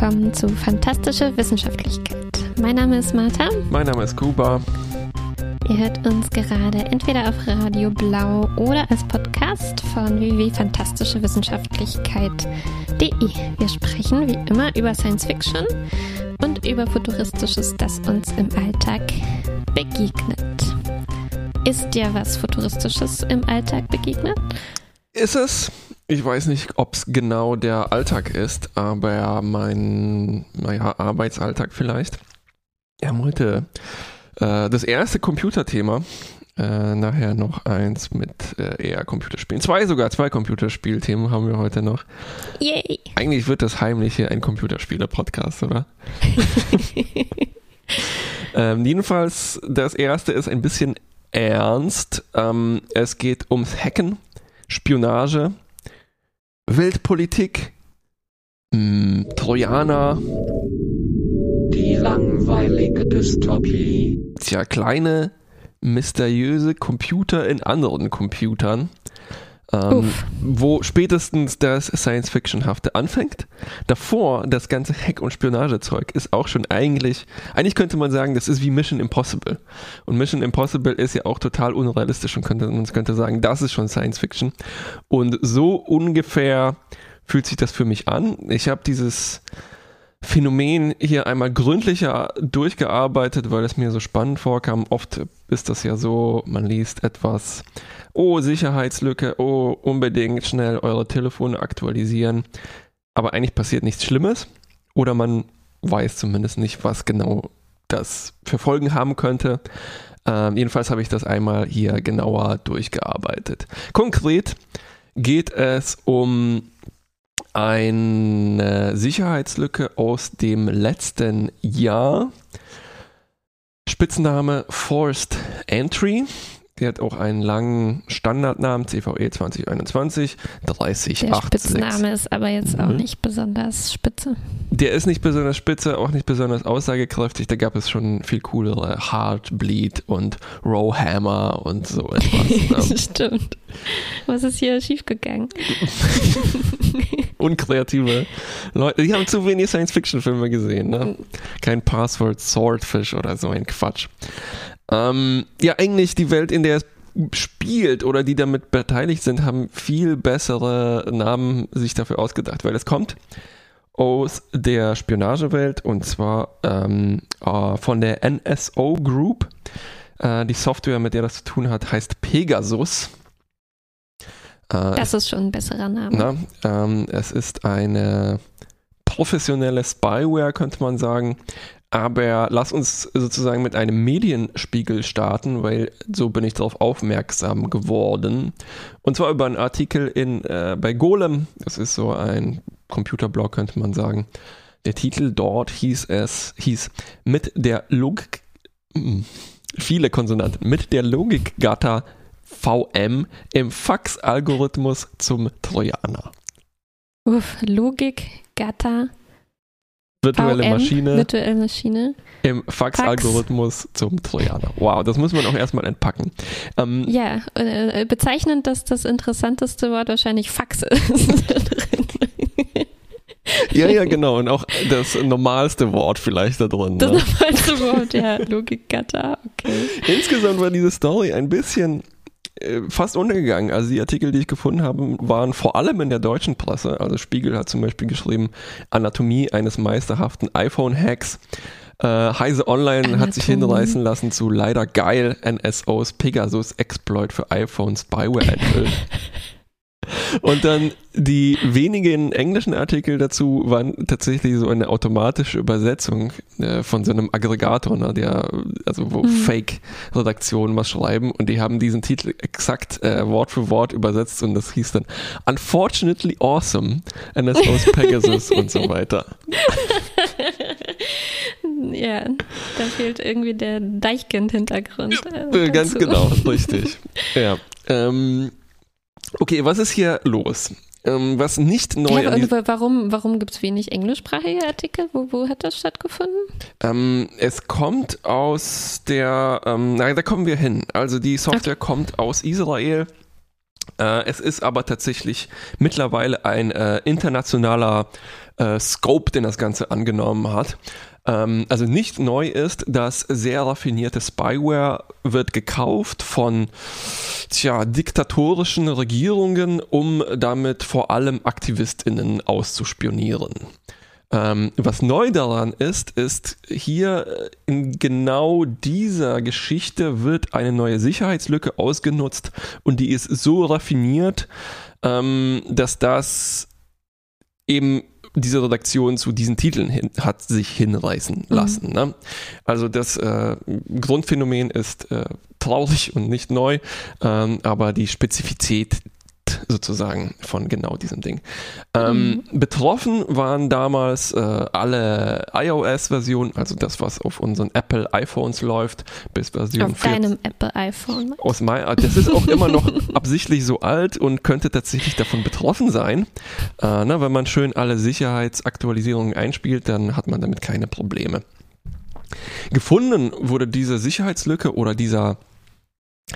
willkommen zu Fantastische Wissenschaftlichkeit. Mein Name ist Martha. Mein Name ist Kuba. Ihr hört uns gerade entweder auf Radio Blau oder als Podcast von www.fantastischewissenschaftlichkeit.de. Wir sprechen wie immer über Science Fiction und über Futuristisches, das uns im Alltag begegnet. Ist dir was Futuristisches im Alltag begegnet? Ist es? Ich weiß nicht, ob es genau der Alltag ist, aber mein naja, Arbeitsalltag vielleicht. Wir haben heute äh, das erste Computerthema. Äh, nachher noch eins mit äh, eher Computerspielen. Zwei sogar, zwei Computerspielthemen haben wir heute noch. Yay! Eigentlich wird das Heimliche ein Computerspiele-Podcast, oder? ähm, jedenfalls, das erste ist ein bisschen ernst. Ähm, es geht ums Hacken, Spionage Weltpolitik, mh, hm, Trojaner. Die langweilige Dystopie. Tja, kleine, mysteriöse Computer in anderen Computern. Ähm, wo spätestens das Science-Fiction-hafte anfängt. Davor, das ganze Hack- und Spionagezeug ist auch schon eigentlich, eigentlich könnte man sagen, das ist wie Mission Impossible. Und Mission Impossible ist ja auch total unrealistisch und könnte, man könnte sagen, das ist schon Science-Fiction. Und so ungefähr fühlt sich das für mich an. Ich habe dieses Phänomen hier einmal gründlicher durchgearbeitet, weil es mir so spannend vorkam. Oft ist das ja so, man liest etwas, oh, Sicherheitslücke, oh, unbedingt schnell eure Telefone aktualisieren. Aber eigentlich passiert nichts Schlimmes oder man weiß zumindest nicht, was genau das für Folgen haben könnte. Ähm, jedenfalls habe ich das einmal hier genauer durchgearbeitet. Konkret geht es um eine Sicherheitslücke aus dem letzten Jahr. Spitzname Forced Entry. Die hat auch einen langen Standardnamen, CVE 2021 3080. Der Spitzname ist aber jetzt auch mhm. nicht besonders spitze. Der ist nicht besonders spitze, auch nicht besonders aussagekräftig. Da gab es schon viel coolere Heartbleed und Rowhammer und so etwas. Ne? Stimmt. Was ist hier schiefgegangen? Unkreative Leute. Die haben zu wenig Science-Fiction-Filme gesehen. Ne? Kein Password Swordfish oder so ein Quatsch. Ähm, ja, eigentlich die Welt, in der es spielt oder die damit beteiligt sind, haben viel bessere Namen sich dafür ausgedacht, weil es kommt aus der Spionagewelt und zwar ähm, äh, von der NSO Group. Äh, die Software, mit der das zu tun hat, heißt Pegasus. Äh, das ist schon ein besserer Name. Na, ähm, es ist eine professionelle Spyware, könnte man sagen, aber lass uns sozusagen mit einem Medienspiegel starten, weil so bin ich darauf aufmerksam geworden. Und zwar über einen Artikel in, äh, bei Golem. Das ist so ein Computerblog, könnte man sagen. Der Titel dort hieß es, hieß mit der Logik, hm, viele Konsonanten, mit der Logikgatter VM im Fax-Algorithmus zum Trojaner. Uff, Logikgatter virtuelle VM, Maschine, virtuelle Maschine im Fax-Algorithmus Fax. zum Trojaner. Wow, das muss man auch erstmal entpacken. Ähm, ja, äh, bezeichnend, dass das interessanteste Wort wahrscheinlich Fax ist. ja, ja, genau. Und auch das normalste Wort vielleicht da drin. Das ne? normalste Wort, ja, Logikgatter, okay. Insgesamt war diese Story ein bisschen fast untergegangen. Also die Artikel, die ich gefunden habe, waren vor allem in der deutschen Presse. Also Spiegel hat zum Beispiel geschrieben, Anatomie eines meisterhaften iPhone-Hacks. Äh, Heise Online Anatomie. hat sich hinreißen lassen zu leider geil NSOs Pegasus Exploit für iPhone Spyware enthüllt. Und dann die wenigen englischen Artikel dazu waren tatsächlich so eine automatische Übersetzung äh, von so einem Aggregator, ne, der, also wo mhm. Fake-Redaktionen was schreiben und die haben diesen Titel exakt äh, Wort für Wort übersetzt und das hieß dann Unfortunately Awesome, NSO's Pegasus und so weiter. Ja, da fehlt irgendwie der Deichkind-Hintergrund. Äh, ganz genau, richtig. Ja. Ähm, Okay, was ist hier los? Ähm, was nicht neu ja, und warum, warum gibt es wenig englischsprachige Artikel? Wo, wo hat das stattgefunden? Ähm, es kommt aus der, ähm, nein, da kommen wir hin. Also die Software okay. kommt aus Israel Äh, es ist aber tatsächlich mittlerweile ein äh, internationaler äh, Scope, den das Ganze angenommen hat. Ähm, also nicht neu ist, dass sehr raffinierte Spyware wird gekauft von tja, diktatorischen Regierungen, um damit vor allem AktivistInnen auszuspionieren. Ähm, was neu daran ist, ist hier äh, in genau dieser Geschichte wird eine neue Sicherheitslücke ausgenutzt und die ist so raffiniert, ähm, dass das eben diese Redaktion zu diesen Titeln hin, hat sich hinreißen mhm. lassen. Mhm. Ne? Also das äh, Grundphänomen ist äh, traurig und nicht neu, ähm, aber die Spezifität sozusagen von genau diesem Ding. Ähm, mhm. Betroffen waren damals äh, alle iOS-Versionen, also das, was auf unseren Apple iPhones läuft, bis Version Auf 14. deinem Apple iPhone. Aus mein, ah, das ist auch immer noch absichtlich so alt und könnte tatsächlich davon betroffen sein. Äh, na, wenn man schön alle Sicherheitsaktualisierungen einspielt, dann hat man damit keine Probleme. Gefunden wurde diese Sicherheitslücke oder dieser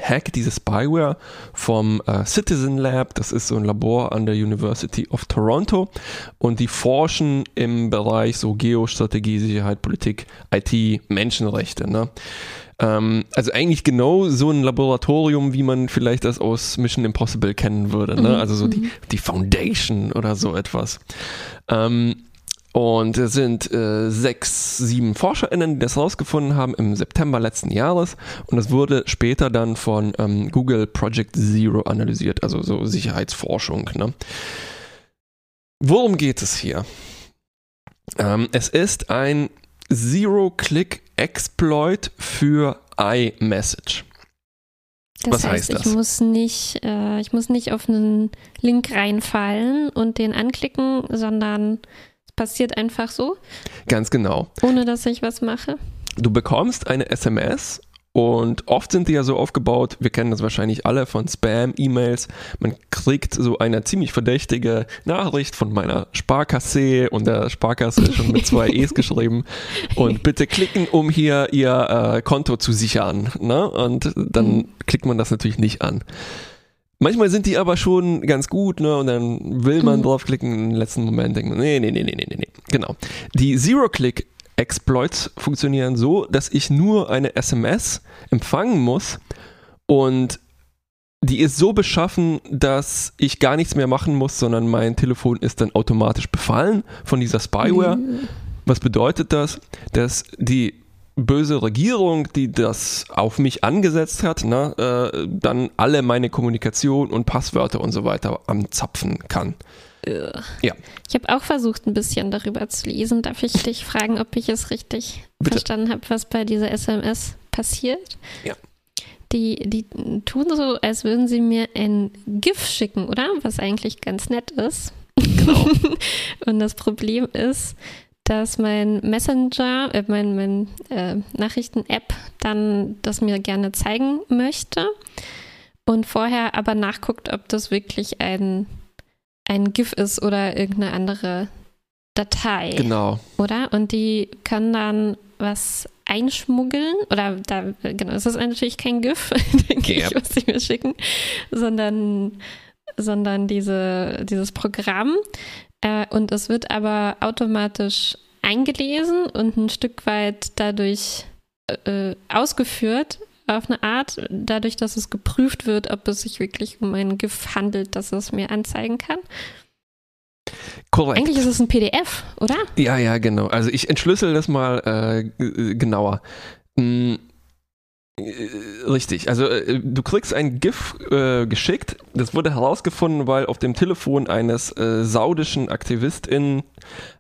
Hack, diese Spyware vom äh, Citizen Lab, das ist so ein Labor an der University of Toronto und die forschen im Bereich so Geostrategie, Sicherheit, Politik, IT, Menschenrechte. Ne? Ähm, also eigentlich genau so ein Laboratorium, wie man vielleicht das aus Mission Impossible kennen würde. Ne? Mhm. Also so die, mhm. die Foundation oder so etwas. Ähm, und es sind äh, sechs, sieben ForscherInnen, die das rausgefunden haben im September letzten Jahres. Und es wurde später dann von ähm, Google Project Zero analysiert, also so Sicherheitsforschung. Ne? Worum geht es hier? Ähm, es ist ein Zero-Click-Exploit für iMessage. Das Was heißt, heißt das? Ich muss, nicht, äh, ich muss nicht auf einen Link reinfallen und den anklicken, sondern passiert einfach so? Ganz genau. Ohne dass ich was mache? Du bekommst eine SMS und oft sind die ja so aufgebaut, wir kennen das wahrscheinlich alle von Spam-E-Mails. Man kriegt so eine ziemlich verdächtige Nachricht von meiner Sparkasse und der Sparkasse ist schon mit zwei E's geschrieben. Und bitte klicken, um hier ihr äh, Konto zu sichern. Ne? Und dann mhm. klickt man das natürlich nicht an. Manchmal sind die aber schon ganz gut, ne? Und dann will man mhm. draufklicken, im letzten Moment denkt man, nee, nee, nee, nee, nee, nee. Genau. Die Zero-Click Exploits funktionieren so, dass ich nur eine SMS empfangen muss und die ist so beschaffen, dass ich gar nichts mehr machen muss, sondern mein Telefon ist dann automatisch befallen von dieser Spyware. Mhm. Was bedeutet das? Dass die böse Regierung, die das auf mich angesetzt hat, ne, äh, dann alle meine Kommunikation und Passwörter und so weiter anzapfen kann. Ja. Ich habe auch versucht, ein bisschen darüber zu lesen. Darf ich dich fragen, ob ich es richtig Bitte. verstanden habe, was bei dieser SMS passiert? Ja. Die, die tun so, als würden sie mir ein GIF schicken, oder? Was eigentlich ganz nett ist. Genau. und das Problem ist, dass mein Messenger, äh, mein, mein äh, Nachrichten-App dann das mir gerne zeigen möchte und vorher aber nachguckt, ob das wirklich ein, ein GIF ist oder irgendeine andere Datei. Genau. Oder? Und die können dann was einschmuggeln oder da, genau, es ist natürlich kein GIF, denke yep. ich, was sie mir schicken, sondern, sondern diese, dieses Programm, äh, und es wird aber automatisch eingelesen und ein Stück weit dadurch äh, ausgeführt auf eine Art, dadurch, dass es geprüft wird, ob es sich wirklich um ein GIF handelt, das es mir anzeigen kann. Korrekt. Eigentlich ist es ein PDF, oder? Ja, ja, genau. Also ich entschlüssel das mal äh, genauer. Hm äh, richtig, also äh, du kriegst ein GIF äh, geschickt. Das wurde herausgefunden, weil auf dem Telefon eines äh, saudischen AktivistInnen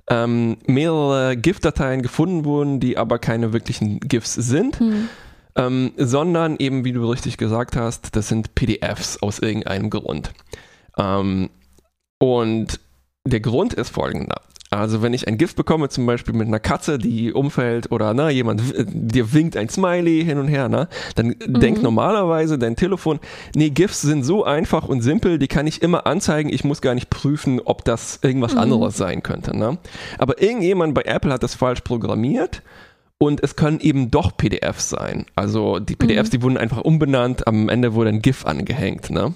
ähm, mehrere GIF-Dateien gefunden wurden, die aber keine wirklichen GIFs sind, hm. ähm, sondern eben, wie du richtig gesagt hast, das sind PDFs aus irgendeinem Grund. Ähm, und der Grund ist folgender. Also wenn ich ein Gift bekomme, zum Beispiel mit einer Katze, die umfällt oder na, jemand dir winkt ein Smiley hin und her, ne, dann mhm. denkt normalerweise dein Telefon, nee, GIFs sind so einfach und simpel, die kann ich immer anzeigen, ich muss gar nicht prüfen, ob das irgendwas mhm. anderes sein könnte. Ne? Aber irgendjemand bei Apple hat das falsch programmiert Und es können eben doch PDFs sein. Also die PDFs, mhm. die wurden einfach umbenannt, am Ende wurde ein GIF angehängt. Ne?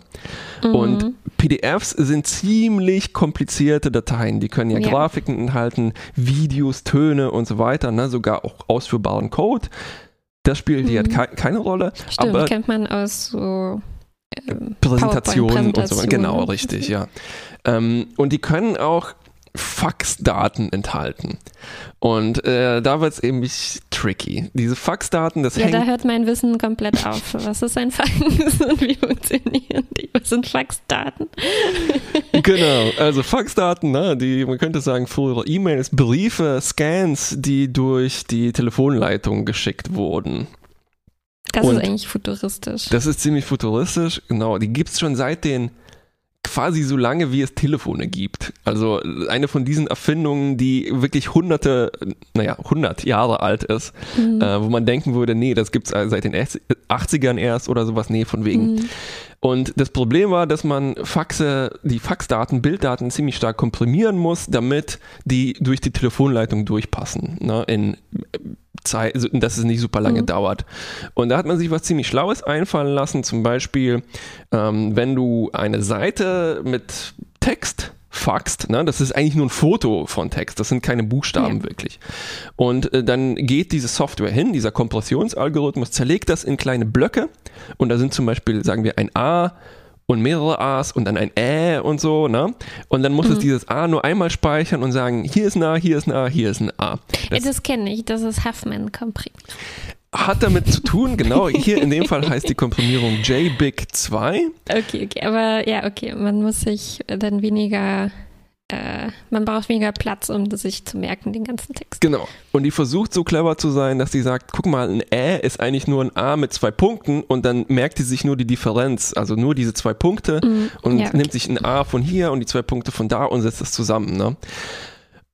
Mhm. Und PDFs sind ziemlich komplizierte Dateien. Die können ja, ja, Grafiken enthalten, Videos, Töne und so weiter, ne? sogar auch ausführbaren Code. Das spielt mhm. hier ke keine Rolle. Stimmt, aber kennt man aus so ähm, Präsentationen und so. Genau, richtig, ja. Ähm, und die können auch Faxdaten enthalten. Und äh, da wird es eben tricky. Diese Faxdaten, das Ja, hängt da hört mein Wissen komplett auf. Was ist ein Fax und wie funktionieren die? Was sind Faxdaten? genau, also Faxdaten, ne, die, man könnte sagen, frühere E-Mails, Briefe, Scans, die durch die Telefonleitung geschickt wurden. Das und ist eigentlich futuristisch. Das ist ziemlich futuristisch, genau. Die gibt es schon seit den quasi so lange, wie es Telefone gibt. Also eine von diesen Erfindungen, die wirklich hunderte, naja, hundert Jahre alt ist, mhm. äh, wo man denken würde, nee, das gibt es seit den 80ern erst oder sowas, nee, von wegen. Mhm. Und das Problem war, dass man Faxe, die Faxdaten, Bilddaten ziemlich stark komprimieren muss, damit die durch die Telefonleitung durchpassen. Ne, in Zeit, dass es nicht super lange mhm. dauert. Und da hat man sich was ziemlich Schlaues einfallen lassen. Zum Beispiel, ähm, wenn du eine Seite mit Text faxt, ne? das ist eigentlich nur ein Foto von Text, das sind keine Buchstaben ja. wirklich. Und äh, dann geht diese Software hin, dieser Kompressionsalgorithmus zerlegt das in kleine Blöcke und da sind zum Beispiel, sagen wir, ein A, und mehrere A's und dann ein Ä und so, ne? Und dann muss mhm. es dieses A nur einmal speichern und sagen, hier ist ein A, hier ist ein A, hier ist ein A. Das, das kenne ich, das ist Huffman-Komprim. Hat damit zu tun, genau. Hier in dem Fall heißt die Komprimierung JBIC2. Okay, okay, aber ja, okay, man muss sich dann weniger äh, man braucht weniger Platz, um sich zu merken, den ganzen Text. Genau. Und die versucht so clever zu sein, dass sie sagt, guck mal, ein Ä ist eigentlich nur ein A mit zwei Punkten und dann merkt sie sich nur die Differenz, also nur diese zwei Punkte mm, und ja, okay. nimmt sich ein A von hier und die zwei Punkte von da und setzt das zusammen. Ne?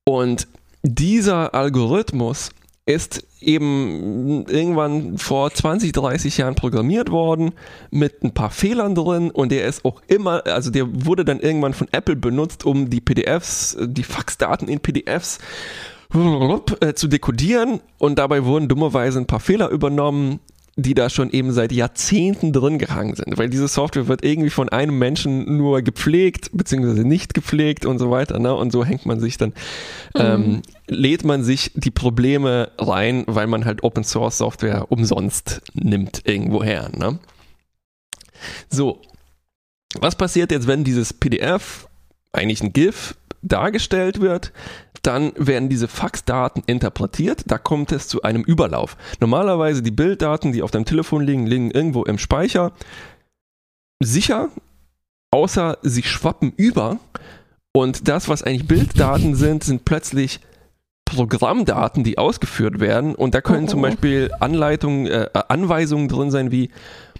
Und dieser Algorithmus ist eben irgendwann vor 20, 30 Jahren programmiert worden mit ein paar Fehlern drin und der ist auch immer, also der wurde dann irgendwann von Apple benutzt, um die PDFs, die Faxdaten in PDFs äh, zu dekodieren und dabei wurden dummerweise ein paar Fehler übernommen, die da schon eben seit Jahrzehnten drin gehangen sind, weil diese Software wird irgendwie von einem Menschen nur gepflegt, beziehungsweise nicht gepflegt und so weiter, ne? Und so hängt man sich dann, mhm. ähm, lädt man sich die Probleme rein, weil man halt Open Source Software umsonst nimmt irgendwoher, ne? So. Was passiert jetzt, wenn dieses PDF, eigentlich ein GIF, dargestellt wird, dann werden diese Faxdaten interpretiert, da kommt es zu einem Überlauf. Normalerweise die Bilddaten, die auf deinem Telefon liegen, liegen irgendwo im Speicher sicher, außer sie schwappen über und das, was eigentlich Bilddaten sind, sind plötzlich Programmdaten, die ausgeführt werden und da können zum oh. Beispiel Anleitungen, äh, Anweisungen drin sein wie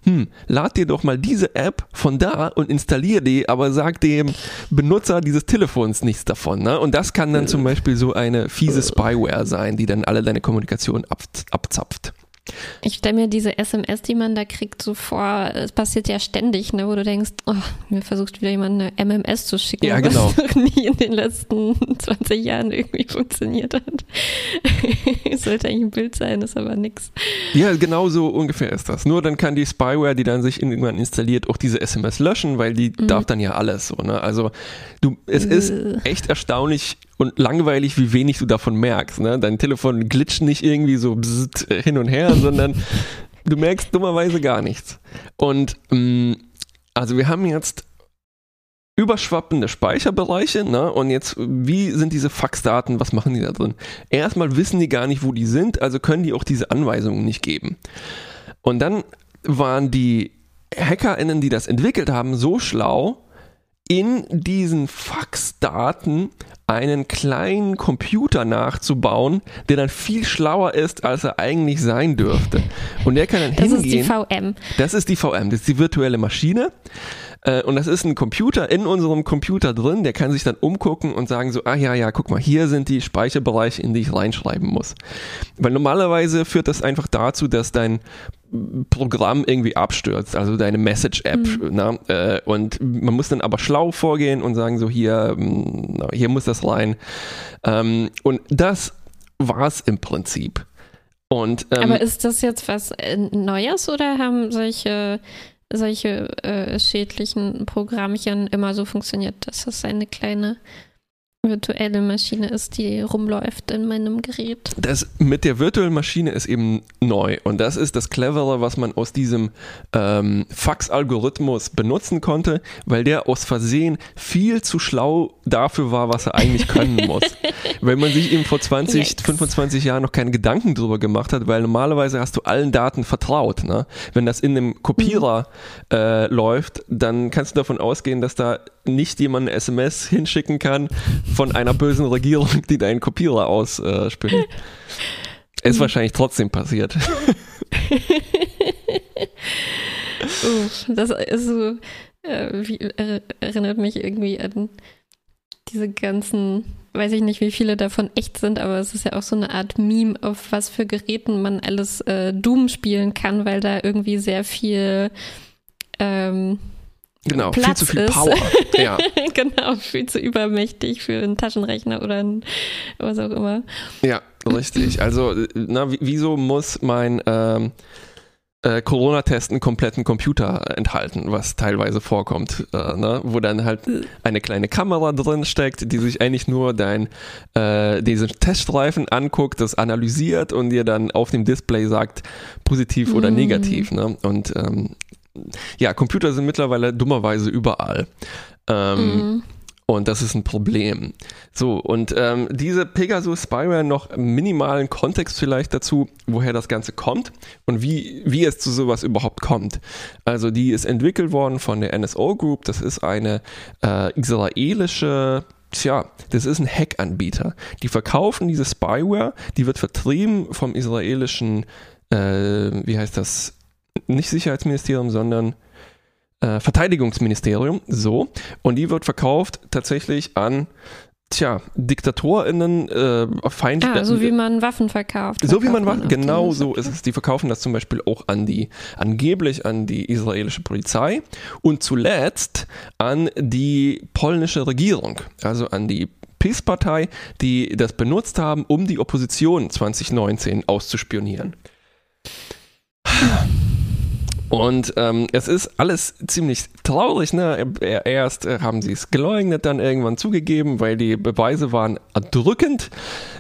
hm, lad dir doch mal diese App von da und installier die, aber sag dem Benutzer dieses Telefons nichts davon. Ne? Und das kann dann zum Beispiel so eine fiese Spyware sein, die dann alle deine Kommunikation ab, abzapft. Ich stelle mir diese SMS, die man da kriegt, so vor, es passiert ja ständig, ne, wo du denkst, oh, mir versucht wieder jemand eine MMS zu schicken, ja, genau. was nie in den letzten 20 Jahren irgendwie funktioniert hat. es sollte eigentlich ein Bild sein, ist aber nix. Ja, genau so ungefähr ist das. Nur dann kann die Spyware, die dann sich irgendwann installiert, auch diese SMS löschen, weil die mhm. darf dann ja alles so, ne? Also du, es ist echt erstaunlich, und langweilig, wie wenig du davon merkst. Ne? Dein Telefon glitscht nicht irgendwie so bzzt, hin und her, sondern du merkst dummerweise gar nichts. Und ähm, also wir haben jetzt überschwappende Speicherbereiche, ne? Und jetzt, wie sind diese Faxdaten, was machen die da drin? Erstmal wissen die gar nicht, wo die sind, also können die auch diese Anweisungen nicht geben. Und dann waren die HackerInnen, die das entwickelt haben, so schlau, in diesen Faxdaten einen kleinen Computer nachzubauen, der dann viel schlauer ist, als er eigentlich sein dürfte. Und der kann dann das hingehen. Das ist die VM. Das ist die VM, das ist die virtuelle Maschine. Äh, und das ist ein Computer in unserem Computer drin, der kann sich dann umgucken und sagen so, ah ja, ja, guck mal, hier sind die Speicherbereiche, in die ich reinschreiben muss. Weil normalerweise führt das einfach dazu, dass dein Programm irgendwie abstürzt, also deine Message-App. Mhm. Äh, und man muss dann aber schlau vorgehen und sagen so, hier, mm, hier muss das rein. Ähm, und das war es im Prinzip. Und, ähm, Aber ist das jetzt was äh, Neues oder haben solche, solche äh, schädlichen Programmchen immer so funktioniert, dass es eine kleine virtuelle Maschine ist, die rumläuft in meinem Gerät. Das mit der virtuellen Maschine ist eben neu und das ist das Clevere, was man aus diesem ähm, Fax-Algorithmus benutzen konnte, weil der aus Versehen viel zu schlau dafür war, was er eigentlich können muss. weil man sich eben vor 20, Yikes. 25 Jahren noch keine Gedanken drüber gemacht hat, weil normalerweise hast du allen Daten vertraut. Ne? Wenn das in einem Kopierer äh, läuft, dann kannst du davon ausgehen, dass da nicht jemand eine SMS hinschicken kann von einer bösen Regierung, die deinen Kopierer ausspielt. Ist wahrscheinlich trotzdem passiert. Uff, das ist so, äh, wie, er, erinnert mich irgendwie an diese ganzen, weiß ich nicht, wie viele davon echt sind, aber es ist ja auch so eine Art Meme, auf was für Geräten man alles äh, Doom spielen kann, weil da irgendwie sehr viel ähm, Genau, viel Platz zu viel ist. Power. Ja. genau, viel zu übermächtig für einen Taschenrechner oder ein, was auch immer. Ja, richtig. Also, na, wieso muss mein ähm, äh, Corona-Test einen kompletten Computer enthalten, was teilweise vorkommt, äh, ne? wo dann halt eine kleine Kamera drin steckt, die sich eigentlich nur dein äh, diesen Teststreifen anguckt, das analysiert und dir dann auf dem Display sagt, positiv oder Mm. negativ. Ne? Und ähm, ja, Computer sind mittlerweile dummerweise überall. Ähm, Mhm. und das ist ein Problem. So, und ähm, diese Pegasus Spyware noch minimalen Kontext vielleicht dazu, woher das Ganze kommt und wie, wie es zu sowas überhaupt kommt. Also die ist entwickelt worden von der NSO Group, das ist eine äh, israelische Tja, das ist ein Hack-Anbieter. Die verkaufen diese Spyware, die wird vertrieben vom israelischen, äh, wie heißt das, nicht Sicherheitsministerium, sondern äh, Verteidigungsministerium, so. Und die wird verkauft tatsächlich an, tja, DiktatorInnen, äh, Feind, Ah, so wie man Waffen verkauft. so wie man auch genau so ist es. Die verkaufen das zum Beispiel auch an die, angeblich an die israelische Polizei und zuletzt an die polnische Regierung, also an die PiS-Partei, die das benutzt haben, um die Opposition 2019 auszuspionieren. Und ähm, es ist alles ziemlich traurig. Ne? Er- Erst äh, haben sie es geleugnet, dann irgendwann zugegeben, weil die Beweise waren erdrückend.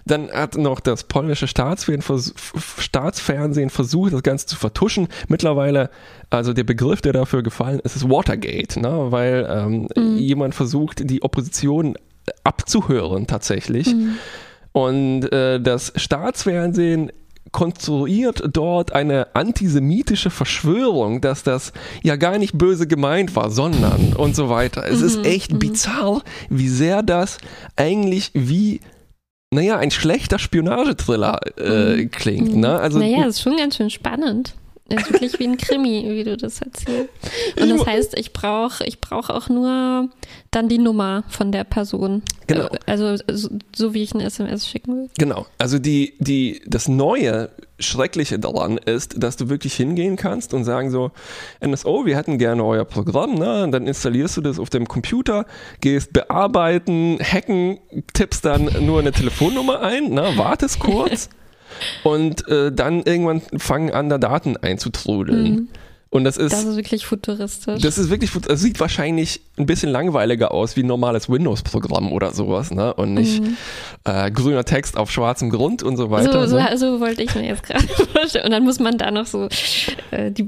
Dann hat noch das polnische Staatsfernsehen, versucht, das Ganze zu vertuschen. Mittlerweile, also der Begriff, der dafür gefallen ist, ist Watergate, ne? weil ähm, Mhm. jemand versucht, die Opposition abzuhören tatsächlich. Mhm. Und äh, das Staatsfernsehen konstruiert dort eine antisemitische Verschwörung, dass das ja gar nicht böse gemeint war, sondern und so weiter. Es ist Mhm, echt mhm. bizarr, wie sehr das eigentlich wie, naja, ein schlechter Spionagetriller äh, Mhm. klingt. Mhm. Ne? Also, naja, ist schon ganz schön spannend. Ist wirklich wie ein Krimi, wie du das erzählst. Und das heißt, ich brauche ich brauch auch nur dann die Nummer von der Person. Genau. Äh, Also so, so wie ich eine SMS schicken will. Genau, also die, die, das Neue, Schreckliche daran ist, dass du wirklich hingehen kannst und sagen so, NSO, wir hätten gerne euer Programm, ne? Und dann installierst du das auf dem Computer, gehst bearbeiten, hacken, tippst dann nur eine Telefonnummer ein, ne? wartest kurz und äh, dann irgendwann fangen an, da Daten einzutrudeln. Mhm. Und das ist, Das ist wirklich futuristisch. das ist wirklich, das sieht wahrscheinlich ein bisschen langweiliger aus wie ein normales Windows-Programm oder sowas, ne? Und nicht Mhm. äh, grüner Text auf schwarzem Grund und so weiter. so, ne? so, so wollte ich mir jetzt gerade vorstellen. Und dann muss man da noch so äh, die,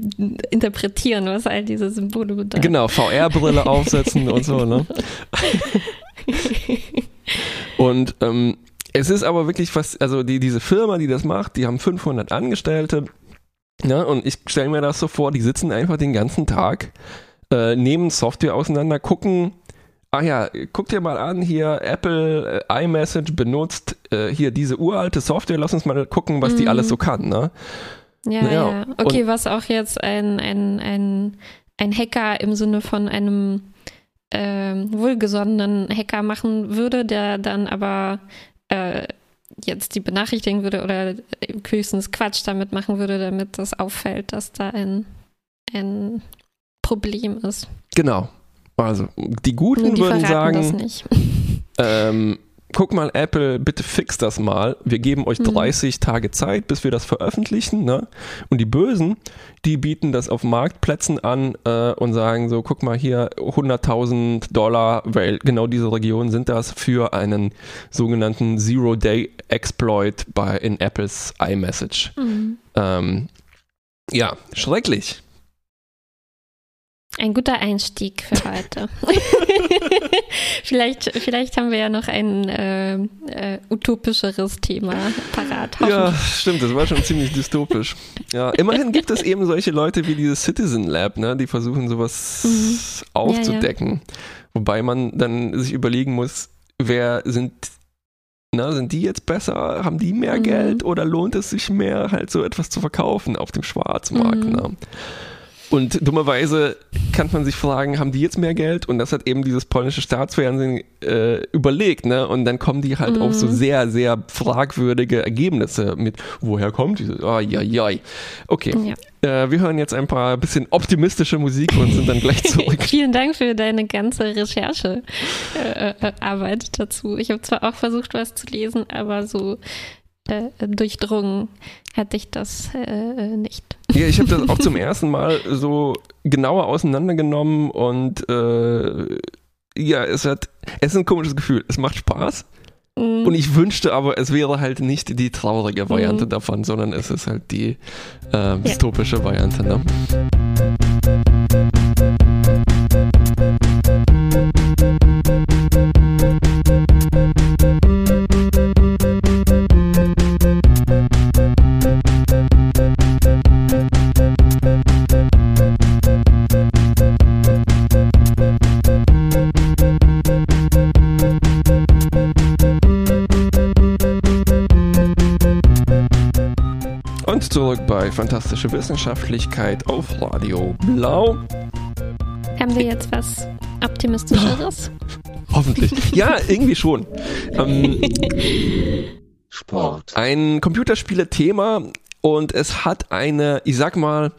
interpretieren, was all diese Symbole bedeuten. Genau, VR-Brille aufsetzen und so, ne? Und ähm, es ist aber wirklich fast, also die, diese Firma, die das macht, die haben 500 Angestellte. Ja, und ich stelle mir das so vor, die sitzen einfach den ganzen Tag, äh, nehmen Software auseinander, gucken, ah ja, guck dir mal an, hier Apple äh, iMessage benutzt äh, hier diese uralte Software, lass uns mal gucken, was die Mhm. alles so kann, ne? Ja, Ja, ja. Okay, was auch jetzt ein, ein, ein, ein Hacker im Sinne von einem ähm, wohlgesonnenen Hacker machen würde, der dann aber äh, jetzt die benachrichtigen würde oder höchstens Quatsch damit machen würde, damit das auffällt, dass da ein, ein Problem ist. Genau. Also, die Guten die würden verraten das sagen, nicht. ähm, guck mal, Apple, bitte fix das mal. Wir geben euch 30 Tage Zeit, bis wir das veröffentlichen. Ne? Und die Bösen, die bieten das auf Marktplätzen an äh, und sagen so, guck mal hier, 100.000 Dollar, weil genau diese Regionen sind das, für einen sogenannten Zero-Day-Exploit bei in Apples iMessage. Mhm. Ähm, ja, schrecklich. Ein guter Einstieg für heute. vielleicht, vielleicht haben wir ja noch ein äh, äh, utopischeres Thema parat. Ja, stimmt, das war schon ziemlich dystopisch. Ja, immerhin gibt es eben solche Leute wie dieses Citizen Lab, ne, die versuchen sowas aufzudecken. Wobei man dann sich überlegen muss, wer sind, na, sind die jetzt besser, haben die mehr Mhm. Geld oder lohnt es sich mehr, halt so etwas zu verkaufen auf dem Schwarzmarkt? Mhm. Ne? Und dummerweise kann man sich fragen, haben die jetzt mehr Geld? Und das hat eben dieses polnische Staatsfernsehen äh, überlegt, ne? Und dann kommen die halt auf so Mhm. sehr, sehr fragwürdige Ergebnisse mit, woher kommt dieses? Oh, ja, ja. Okay, Ja. äh, wir hören jetzt ein paar bisschen optimistische Musik und sind dann gleich zurück. Vielen Dank für deine ganze Recherchearbeit äh, äh, dazu. Ich habe zwar auch versucht, was zu lesen, aber so äh, durchdrungen hatte ich das äh, nicht. ja, ich habe das auch zum ersten Mal so genauer auseinandergenommen und äh, ja, es hat, es ist ein komisches Gefühl. Es macht Spaß. Mm, Und ich wünschte aber, es wäre halt nicht die traurige Variante Mhm. davon, sondern es ist halt die äh, dystopische Variante. Ne? Und zurück bei Fantastische Wissenschaftlichkeit auf Radio Blau. haben wir jetzt was Optimistischeres? Hoffentlich. Ja, irgendwie schon. Ähm, Sport, ein Computerspiele-Thema und es hat eine, ich sag mal,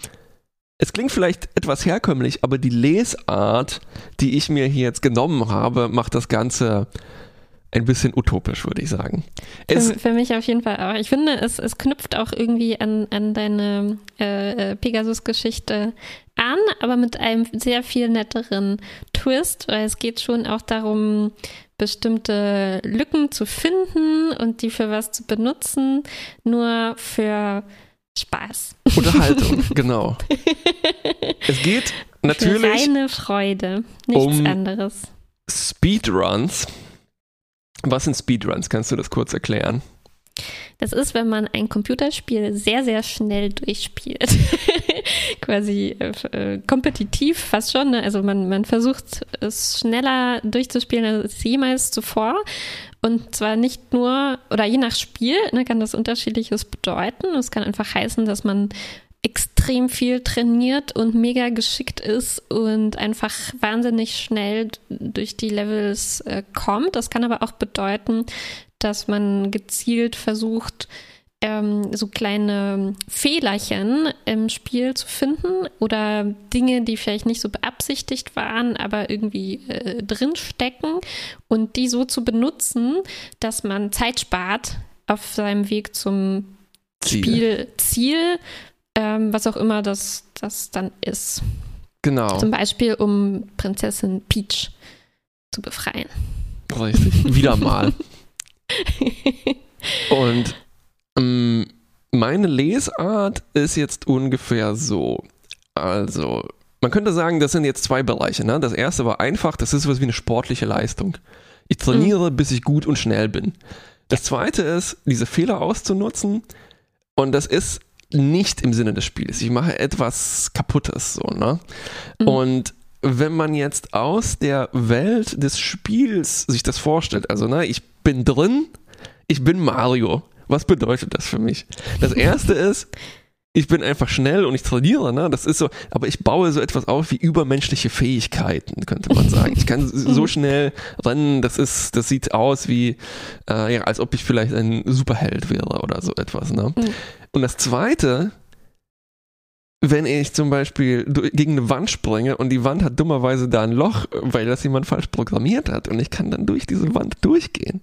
es klingt vielleicht etwas herkömmlich, aber die Lesart, die ich mir hier jetzt genommen habe, macht das Ganze ein bisschen utopisch, würde ich sagen. Es, Für, für mich auf jeden Fall auch. Ich finde, es, es knüpft auch irgendwie an, an deine äh, äh, Pegasus-Geschichte an, aber mit einem sehr viel netteren Twist, weil es geht schon auch darum, bestimmte Lücken zu finden und die für was zu benutzen, nur für Spaß. Unterhaltung, genau. Es geht Für natürlich reine Freude, nichts um- anderes. Speedruns. Was sind Speedruns? Kannst du das kurz erklären? Das ist, wenn man ein Computerspiel sehr, sehr schnell durchspielt. Quasi äh, äh, kompetitiv fast schon. Ne? Also man, man versucht es schneller durchzuspielen als jemals zuvor. Und zwar nicht nur, oder je nach Spiel ne, kann das unterschiedliches bedeuten. Es kann einfach heißen, dass man extrem viel trainiert und mega geschickt ist und einfach wahnsinnig schnell durch die Levels äh, kommt. Das kann aber auch bedeuten, dass man gezielt versucht, ähm, so kleine Fehlerchen im Spiel zu finden oder Dinge, die vielleicht nicht so beabsichtigt waren, aber irgendwie äh, drinstecken und die so zu benutzen, dass man Zeit spart auf seinem Weg zum Ziel. Spielziel, ähm, was auch immer das, das dann ist. Genau. Zum Beispiel, um Prinzessin Peach zu befreien. Richtig. Wieder mal. Und ähm, meine Lesart ist jetzt ungefähr so. Also, man könnte sagen, das sind jetzt zwei Bereiche. Ne? Das erste war einfach, das ist sowas wie eine sportliche Leistung. Ich trainiere, bis ich gut und schnell bin. Das zweite ist, diese Fehler auszunutzen. Und das ist nicht im Sinne des Spiels. Ich mache etwas Kaputtes so, ne? Mhm. Und wenn man jetzt aus der Welt des Spiels sich das vorstellt, also ne, ich bin drin, ich bin Mario. Was bedeutet das für mich? Das erste ist, ich bin einfach schnell und ich trainiere, ne? Das ist so, aber ich baue so etwas auf wie übermenschliche Fähigkeiten, könnte man sagen. Ich kann so schnell rennen, das ist, das sieht aus wie, äh, ja, als ob ich vielleicht ein Superheld wäre oder so etwas, ne? Und das zweite, wenn ich zum Beispiel gegen eine Wand springe und die Wand hat dummerweise da ein Loch, weil das jemand falsch programmiert hat und ich kann dann durch diese Wand durchgehen.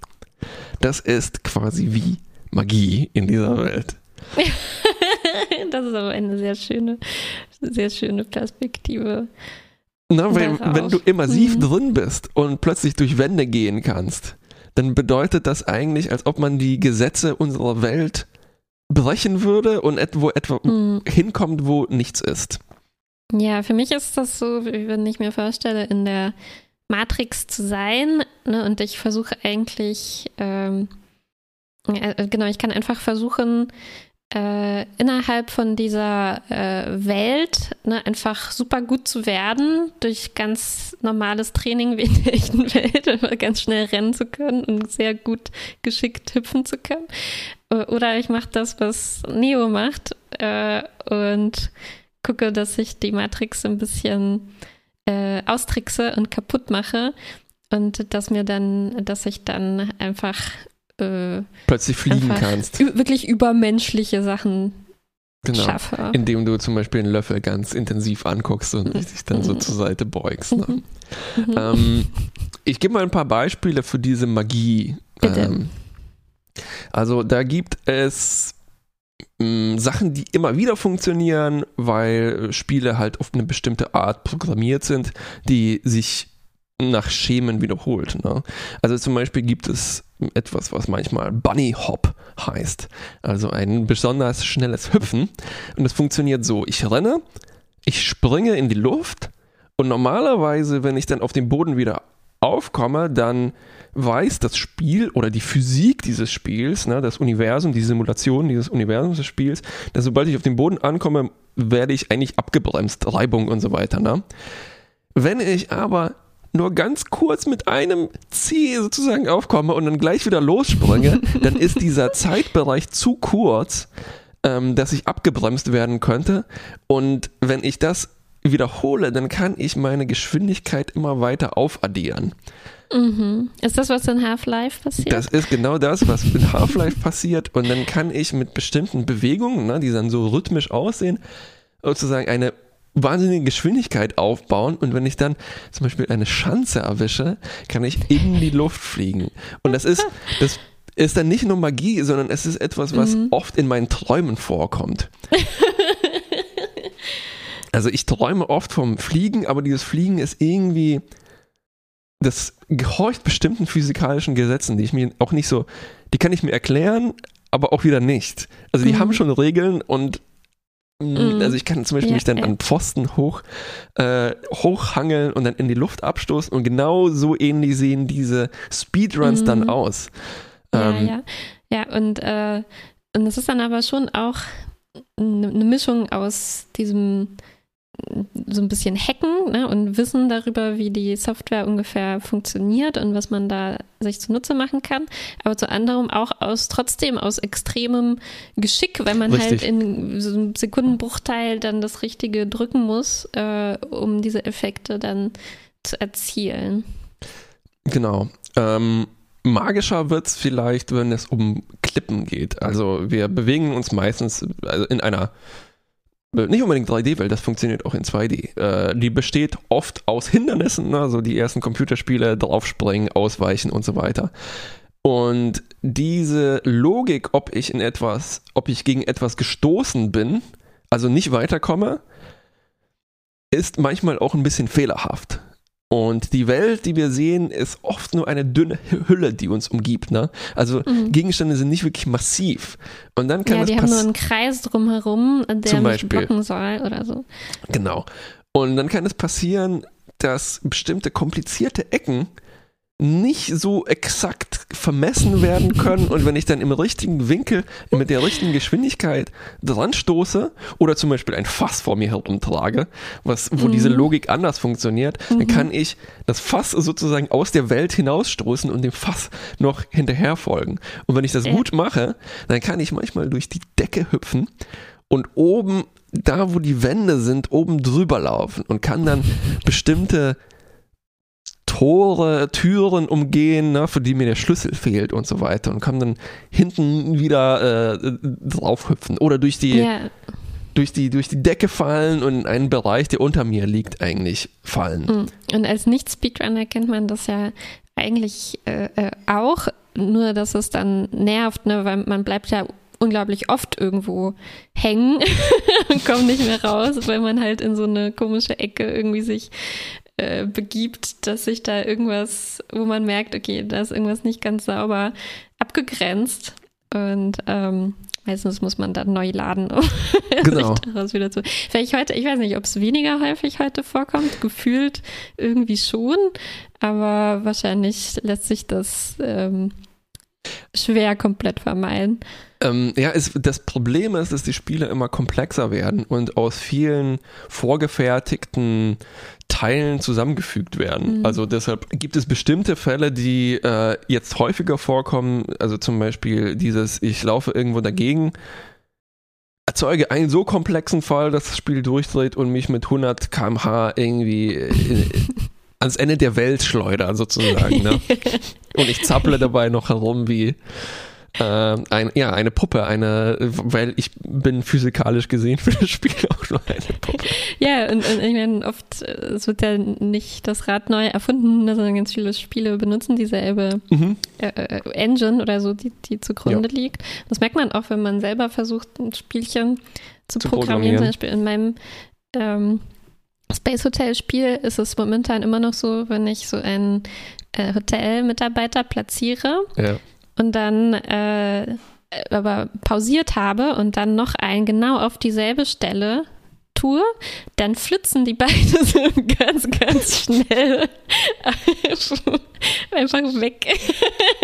Das ist quasi wie Magie in dieser Welt. das ist aber eine sehr schöne, sehr schöne Perspektive. Na, wenn, wenn du immersiv Mhm. drin bist und plötzlich durch Wände gehen kannst, dann bedeutet das eigentlich, als ob man die Gesetze unserer Welt brechen würde und wo etwa Mhm. hinkommt, wo nichts ist. Ja, für mich ist das so, wie wenn ich mir vorstelle, in der Matrix zu sein ne, und ich versuche eigentlich, ähm, äh, genau, ich kann einfach versuchen, äh, innerhalb von dieser äh, Welt ne, einfach super gut zu werden, durch ganz normales Training wie in der echten Welt, ganz schnell rennen zu können und sehr gut geschickt hüpfen zu können. Äh, Oder ich mache das, was Neo macht äh, und gucke, dass ich die Matrix ein bisschen äh, austrickse und kaputt mache und dass mir dann, dass ich dann einfach äh, Plötzlich fliegen kannst. wirklich übermenschliche Sachen Genau. schaffe. Indem du zum Beispiel einen Löffel ganz intensiv anguckst und dich dann so Mhm. zur Seite beugst. Ne? Mhm. ähm, ich gebe mal ein paar Beispiele für diese Magie. Ähm, also da gibt es mh, Sachen, die immer wieder funktionieren, weil Spiele halt auf eine bestimmte Art programmiert sind, die sich nach Schemen wiederholt. Ne? Also zum Beispiel gibt es etwas, was manchmal Bunny Hop heißt. Also ein besonders schnelles Hüpfen. Und das funktioniert so. Ich renne, ich springe in die Luft und normalerweise, wenn ich dann auf dem Boden wieder aufkomme, dann weiß das Spiel oder die Physik dieses Spiels, ne, das Universum, die Simulation dieses Universums des Spiels, dass sobald ich auf dem Boden ankomme, werde ich eigentlich abgebremst, Reibung und so weiter. Ne? Wenn ich aber nur ganz kurz mit einem C sozusagen aufkomme und dann gleich wieder losspringe, dann ist dieser Zeitbereich zu kurz, ähm, dass ich abgebremst werden könnte. Und wenn ich das wiederhole, dann kann ich meine Geschwindigkeit immer weiter aufaddieren. Mhm. Ist das, was in Half-Life passiert? Das ist genau das, was in Half-Life passiert. Und dann kann ich mit bestimmten Bewegungen, ne, die dann so rhythmisch aussehen, sozusagen eine wahnsinnige Geschwindigkeit aufbauen. Und wenn ich dann zum Beispiel eine Schanze erwische, kann ich in die Luft fliegen. Und das ist, das ist dann nicht nur Magie, sondern es ist etwas, was Mhm. oft in meinen Träumen vorkommt. Also ich träume oft vom Fliegen, aber dieses Fliegen ist irgendwie, das gehorcht bestimmten physikalischen Gesetzen, die ich mir auch nicht so, die kann ich mir erklären, aber auch wieder nicht. Also die Mhm. haben schon Regeln und Mhm. also ich kann zum Beispiel Ja, mich dann ja. an Pfosten hoch, äh, hochhangeln und dann in die Luft abstoßen und genau so ähnlich sehen diese Speedruns Mhm. dann aus. Ja, Ähm, ja. Ja, und, äh, und es ist dann aber schon auch eine eine Mischung aus diesem so ein bisschen Hacken ne, und Wissen darüber, wie die Software ungefähr funktioniert und was man da sich zunutze machen kann, aber zu anderem auch aus trotzdem aus extremem Geschick, weil man halt Richtig. in so einem Sekundenbruchteil dann das Richtige drücken muss, äh, um diese Effekte dann zu erzielen. Genau. Ähm, magischer wird es vielleicht, wenn es um Klippen geht. Also wir bewegen uns meistens also in einer nicht unbedingt 3D-Welt, das funktioniert auch in 2D. Äh, die besteht oft aus Hindernissen, ne? also die ersten Computerspiele, draufspringen, ausweichen und so weiter. Und diese Logik, ob ich in etwas, ob ich gegen etwas gestoßen bin, also nicht weiterkomme, ist manchmal auch ein bisschen fehlerhaft. Und die Welt, die wir sehen, ist oft nur eine dünne Hülle, die uns umgibt. Ne? Also Mhm. Gegenstände sind nicht wirklich massiv. Und dann kann ja, es die haben nur einen Kreis drumherum, der mich blocken soll oder so. Genau. Und dann kann es passieren, dass bestimmte komplizierte Ecken nicht so exakt vermessen werden können und wenn ich dann im richtigen Winkel mit der richtigen Geschwindigkeit dran stoße oder zum Beispiel ein Fass vor mir herumtrage, was, wo Mhm. diese Logik anders funktioniert, dann Mhm. kann ich das Fass sozusagen aus der Welt hinausstoßen und dem Fass noch hinterher folgen. Und wenn ich das Ja. gut mache, dann kann ich manchmal durch die Decke hüpfen und oben, da wo die Wände sind, oben drüber laufen und kann dann bestimmte Tore, Türen umgehen, ne, für die mir der Schlüssel fehlt und so weiter und kann dann hinten wieder äh, draufhüpfen oder durch die, Ja, durch, die, durch die Decke fallen und in einen Bereich, der unter mir liegt, eigentlich fallen. mm. und als Nicht-Speedrunner kennt man das ja eigentlich äh, äh, auch, nur dass es dann nervt, ne, weil man bleibt ja unglaublich oft irgendwo hängen und kommt nicht mehr raus, weil man halt in so eine komische Ecke irgendwie sich äh, begibt, dass sich da irgendwas, wo man merkt, okay, da ist irgendwas nicht ganz sauber abgegrenzt. Und ähm, meistens muss man dann neu laden, um Genau. sich daraus wieder zu. Vielleicht heute, ich weiß nicht, ob es weniger häufig heute vorkommt, gefühlt irgendwie schon, aber wahrscheinlich lässt sich das ähm, schwer komplett vermeiden. Ähm, ja, es, das Problem ist, dass die Spiele immer komplexer werden und aus vielen vorgefertigten Teilen zusammengefügt werden. Mhm. Also deshalb gibt es bestimmte Fälle, die äh, jetzt häufiger vorkommen. Also zum Beispiel dieses, ich laufe irgendwo dagegen, erzeuge einen so komplexen Fall, dass das Spiel durchdreht und mich mit 100 km/h irgendwie äh, ans Ende der Welt schleudert sozusagen. Ne? Und ich zapple dabei noch herum wie äh, ein, ja, eine Puppe, eine, weil ich bin physikalisch gesehen für das Spiel auch nur eine Puppe. Ja, und, und ich meine, oft, äh, es wird ja nicht das Rad neu erfunden, ne, sondern ganz viele Spiele benutzen dieselbe Mhm. äh, äh, Engine oder so, die, die zugrunde liegt. Das merkt man auch, wenn man selber versucht, ein Spielchen zu, Zu programmieren. programmieren. Zum Beispiel in meinem ähm, Space Hotel Spiel ist es momentan immer noch so, wenn ich so einen äh, Hotelmitarbeiter platziere Ja. und dann äh, aber pausiert habe und dann noch einen genau auf dieselbe Stelle tue, dann flitzen die beide so ganz, ganz schnell einfach weg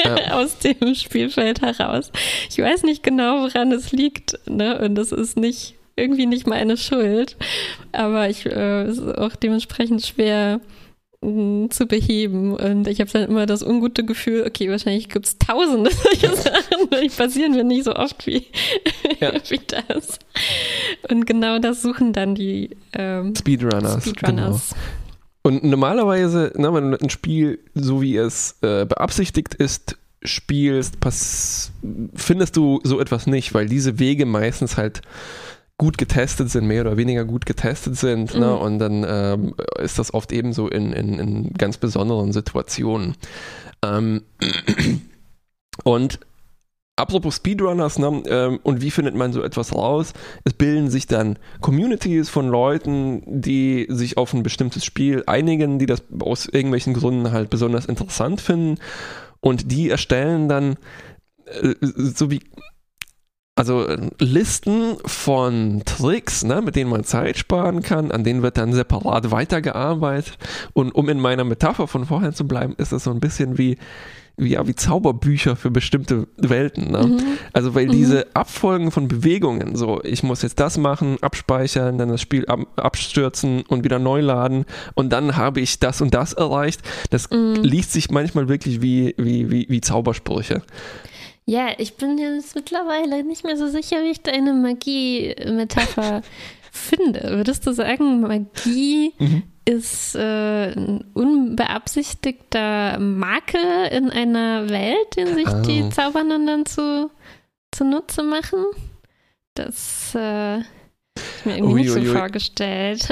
Ja. aus dem Spielfeld heraus. Ich weiß nicht genau, woran es liegt, ne? Und das ist nicht irgendwie nicht meine Schuld, aber ich äh, es ist auch dementsprechend schwer mh, zu beheben und ich habe dann immer das ungute Gefühl, okay, wahrscheinlich gibt es tausende solche Sachen, die passieren mir nicht so oft wie, Ja. wie das. Und genau das suchen dann die ähm, Speedrunners. Speedrunners. Genau. Und normalerweise, na, wenn du ein Spiel, so wie es äh, beabsichtigt ist, spielst, pass, findest du so etwas nicht, weil diese Wege meistens halt gut getestet sind, mehr oder weniger gut getestet sind. Ne? Mhm. Und dann ähm, ist das oft ebenso in, in, in ganz besonderen Situationen. Ähm, und apropos Speedrunners, ne, ähm, und wie findet man so etwas raus? Es bilden sich dann Communities von Leuten, die sich auf ein bestimmtes Spiel einigen, die das aus irgendwelchen Gründen halt besonders interessant finden. Und die erstellen dann äh, so wie also äh, Listen von Tricks, ne, mit denen man Zeit sparen kann, an denen wird dann separat weitergearbeitet. Und um in meiner Metapher von vorhin zu bleiben, ist das so ein bisschen wie, wie, ja, wie Zauberbücher für bestimmte Welten. Ne? Mhm. Also weil Mhm. diese Abfolgen von Bewegungen, so ich muss jetzt das machen, abspeichern, dann das Spiel ab, abstürzen und wieder neu laden und dann habe ich das und das erreicht, das Mhm. liest sich manchmal wirklich wie, wie, wie, wie Zaubersprüche. Ja, ich bin jetzt mittlerweile nicht mehr so sicher, wie ich deine Magie-Metapher finde. Würdest du sagen, Magie Mhm. ist äh, ein unbeabsichtigter Makel in einer Welt, den sich die Ah. Zaubernden dann zu, zunutze machen? Das äh, ich mir irgendwie nicht so Uiuiui. vorgestellt.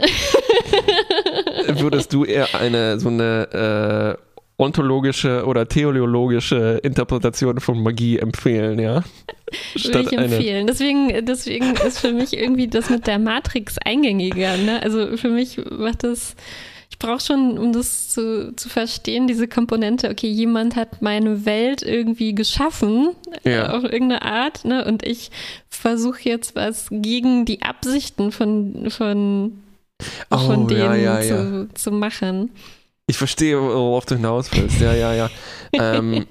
Würdest du eher eine so eine äh, ontologische oder teleologische Interpretation von Magie empfehlen, ja? Würde ich empfehlen. Deswegen, deswegen ist für mich irgendwie das mit der Matrix eingängiger. Ne? Also für mich macht das, ich brauche schon, um das zu, zu verstehen, diese Komponente, okay, jemand hat meine Welt irgendwie geschaffen, Ja. äh, auf irgendeine Art, ne? und ich versuche jetzt was gegen die Absichten von, von, von Oh, denen ja, ja, ja. Zu, zu machen. Ich verstehe, worauf du hinaus willst. Ja, ja, ja. ähm,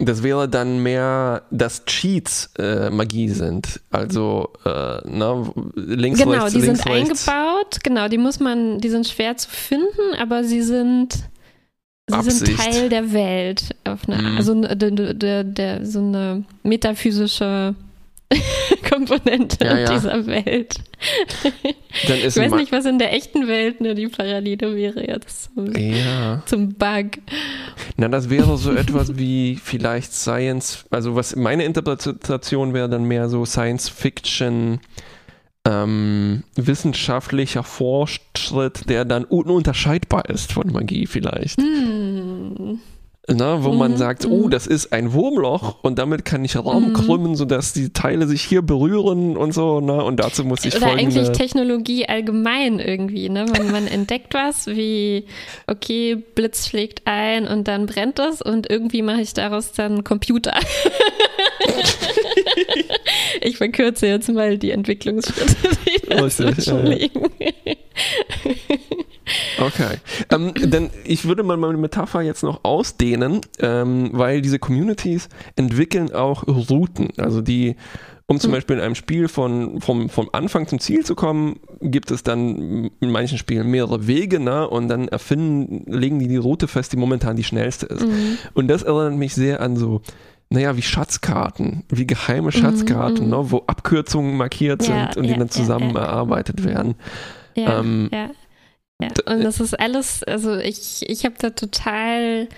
das wäre dann mehr, dass Cheats äh, Magie sind. Also, äh, na, links, genau, rechts, die links, sind rechts. eingebaut, genau, die muss man, die sind schwer zu finden, aber sie sind, sie sind Absicht. Teil der Welt. Auf eine, Mhm. Also der, der, der, so eine metaphysische Komponente Ja, ja. dieser Welt. Ich weiß nicht, was in der echten Welt ne, die Parallele wäre jetzt zum, Ja. zum Bug. Na, das wäre so etwas wie vielleicht Science, also was meine Interpretation wäre dann mehr so Science Fiction, ähm, wissenschaftlicher Fortschritt, der dann ununterscheidbar ist von Magie vielleicht. Hm. Na, wo man Mhm, sagt, oh, mhm. das ist ein Wurmloch und damit kann ich Raum Mhm. krümmen, sodass die Teile sich hier berühren und so, na, und dazu muss ich Oder eigentlich folgende... Technologie allgemein irgendwie, ne? Man, man entdeckt was wie, okay, Blitz schlägt ein und dann brennt es und irgendwie mache ich daraus dann Computer. ich verkürze jetzt mal die Entwicklungsschritte, die Richtig, schon ja, ja. Okay. Ähm, denn ich würde mal meine Metapher jetzt noch ausdehnen, ähm, weil diese Communities entwickeln auch Routen. Also die, um zum Mhm. Beispiel in einem Spiel von, vom, vom Anfang zum Ziel zu kommen, gibt es dann in manchen Spielen mehrere Wege, ne? Und dann erfinden, legen die die Route fest, die momentan die schnellste ist. Mhm. Und das erinnert mich sehr an so, naja, wie Schatzkarten, wie geheime Schatzkarten, mhm. ne? wo Abkürzungen markiert Ja, sind und die ja, dann ja, zusammen ja. erarbeitet werden. Ja, Ähm, ja. Und das ist alles, also ich, ich habe da total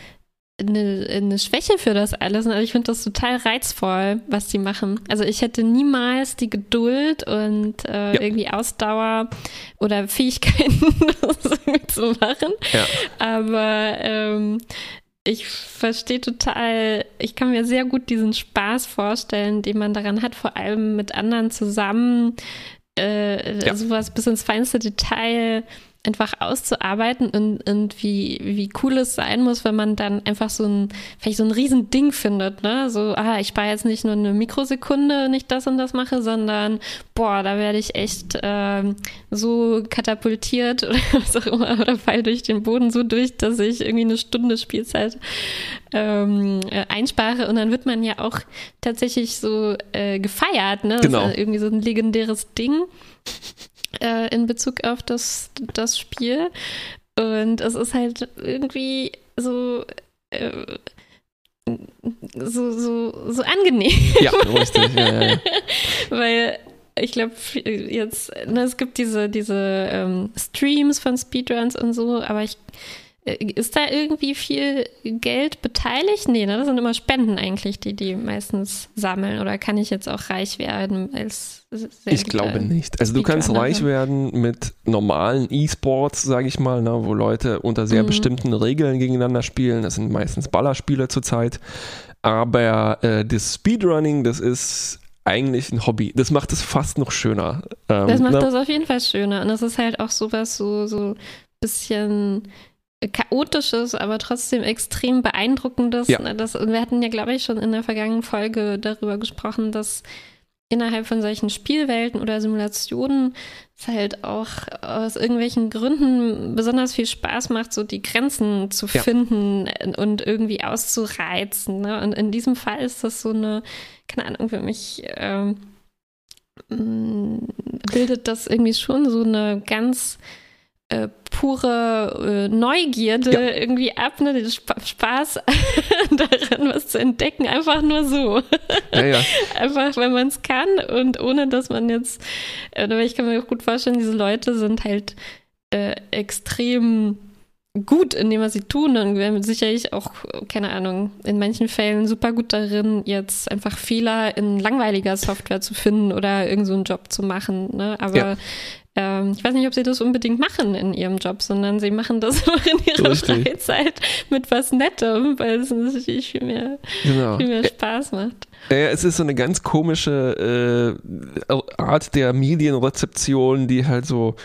eine, eine Schwäche für das alles. Also ich finde das total reizvoll, was die machen. Also ich hätte niemals die Geduld und äh, Ja. irgendwie Ausdauer oder Fähigkeiten, das irgendwie zu machen. Ja. Aber ähm, ich verstehe total, ich kann mir sehr gut diesen Spaß vorstellen, den man daran hat, vor allem mit anderen zusammen äh, Ja. sowas bis ins feinste Detail einfach auszuarbeiten und, und wie, wie cool es sein muss, wenn man dann einfach so ein, vielleicht so ein Riesending findet, ne? So, ah, ich spare jetzt nicht nur eine Mikrosekunde, wenn ich das und das mache, sondern boah, da werde ich echt ähm, so katapultiert oder was auch immer oder fall durch den Boden so durch, dass ich irgendwie eine Stunde Spielzeit ähm, äh, einspare und dann wird man ja auch tatsächlich so äh, gefeiert, ne? Das Genau. ist irgendwie so ein legendäres Ding äh, in Bezug auf das, das Spiel. Und es ist halt irgendwie so, äh, so, so, so angenehm, Ja, richtig. Ja, ja, ja. weil ich glaube, jetzt, ne, es gibt diese, diese ähm, Streams von Speedruns und so, aber ich ist da irgendwie viel Geld beteiligt? Nee, ne? das sind immer Spenden eigentlich, die die meistens sammeln. Oder kann ich jetzt auch reich werden als Ich glaube nicht. Also du kannst reich werden mit normalen E-Sports, sage ich mal, ne, wo Leute unter sehr Mhm. bestimmten Regeln gegeneinander spielen. Das sind meistens Ballerspiele zurzeit. Aber äh, das Speedrunning, das ist eigentlich ein Hobby. Das macht es fast noch schöner. Ähm, Das macht ne? das auf jeden Fall schöner. Und das ist halt auch sowas so, so bisschen chaotisches, aber trotzdem extrem beeindruckendes. Ja. Ne, Das, wir hatten ja, glaube ich, schon in der vergangenen Folge darüber gesprochen, dass innerhalb von solchen Spielwelten oder Simulationen es halt auch aus irgendwelchen Gründen besonders viel Spaß macht, so die Grenzen zu Ja. finden und irgendwie auszureizen. Ne? Und in diesem Fall ist das so eine, keine Ahnung, für mich ähm, mh, bildet das irgendwie schon so eine ganz äh, pure äh, Neugierde Ja. irgendwie ab, ne? Den Spa Spaß daran, was zu entdecken, einfach nur so. ja, ja. Einfach, wenn man es kann und ohne, dass man jetzt, äh, aber ich kann mir auch gut vorstellen, diese Leute sind halt äh, extrem gut in dem, was sie tun und werden sicherlich auch, keine Ahnung, in manchen Fällen super gut darin, jetzt einfach Fehler in langweiliger Software zu finden oder irgend so einen Job zu machen. Ne? Aber Ja. Ähm, ich weiß nicht, ob sie das unbedingt machen in ihrem Job, sondern sie machen das auch in ihrer Richtig. Freizeit mit was Nettem, weil es natürlich viel mehr, Genau. viel mehr Spaß macht. Ja, es ist so eine ganz komische äh, Art der Medienrezeption, die halt so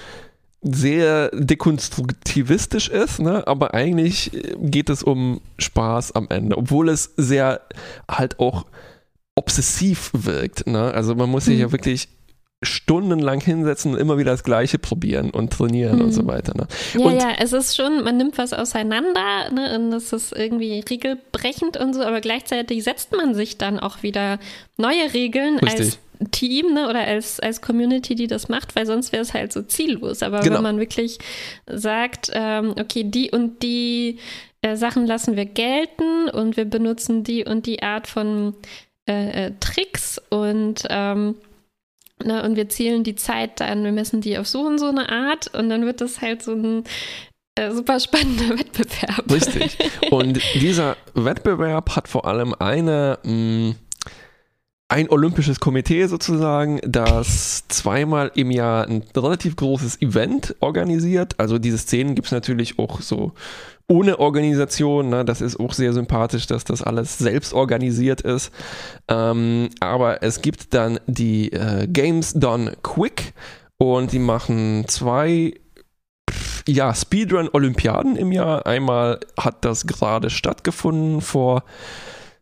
sehr dekonstruktivistisch ist, ne? aber eigentlich äh, geht es um Spaß am Ende, obwohl es sehr halt auch obsessiv wirkt. Ne? Also man muss sich Mhm. ja wirklich stundenlang hinsetzen und immer wieder das Gleiche probieren und trainieren und Mhm. so weiter. Ne? Ja, Und- ja, es ist schon, man nimmt was auseinander ne, und das ist irgendwie regelbrechend und so, aber gleichzeitig setzt man sich dann auch wieder neue Regeln Richtig. als Team ne, oder als, als Community, die das macht, weil sonst wäre es halt so ziellos. Aber Genau. wenn man wirklich sagt, ähm, okay, die und die äh, Sachen lassen wir gelten und wir benutzen die und die Art von äh, äh, Tricks und ähm, Ne, und wir zielen die Zeit dann, wir messen die auf so und so eine Art und dann wird das halt so ein äh, super spannender Wettbewerb. Richtig. Und dieser Wettbewerb hat vor allem eine, mh, ein olympisches Komitee sozusagen, das zweimal im Jahr ein relativ großes Event organisiert. Also diese Szenen gibt es natürlich auch so ohne Organisation. Ne? Das ist auch sehr sympathisch, dass das alles selbst organisiert ist. Ähm, aber es gibt dann die äh, Games Done Quick und die machen zwei ja, Speedrun-Olympiaden im Jahr. Einmal hat das gerade stattgefunden vor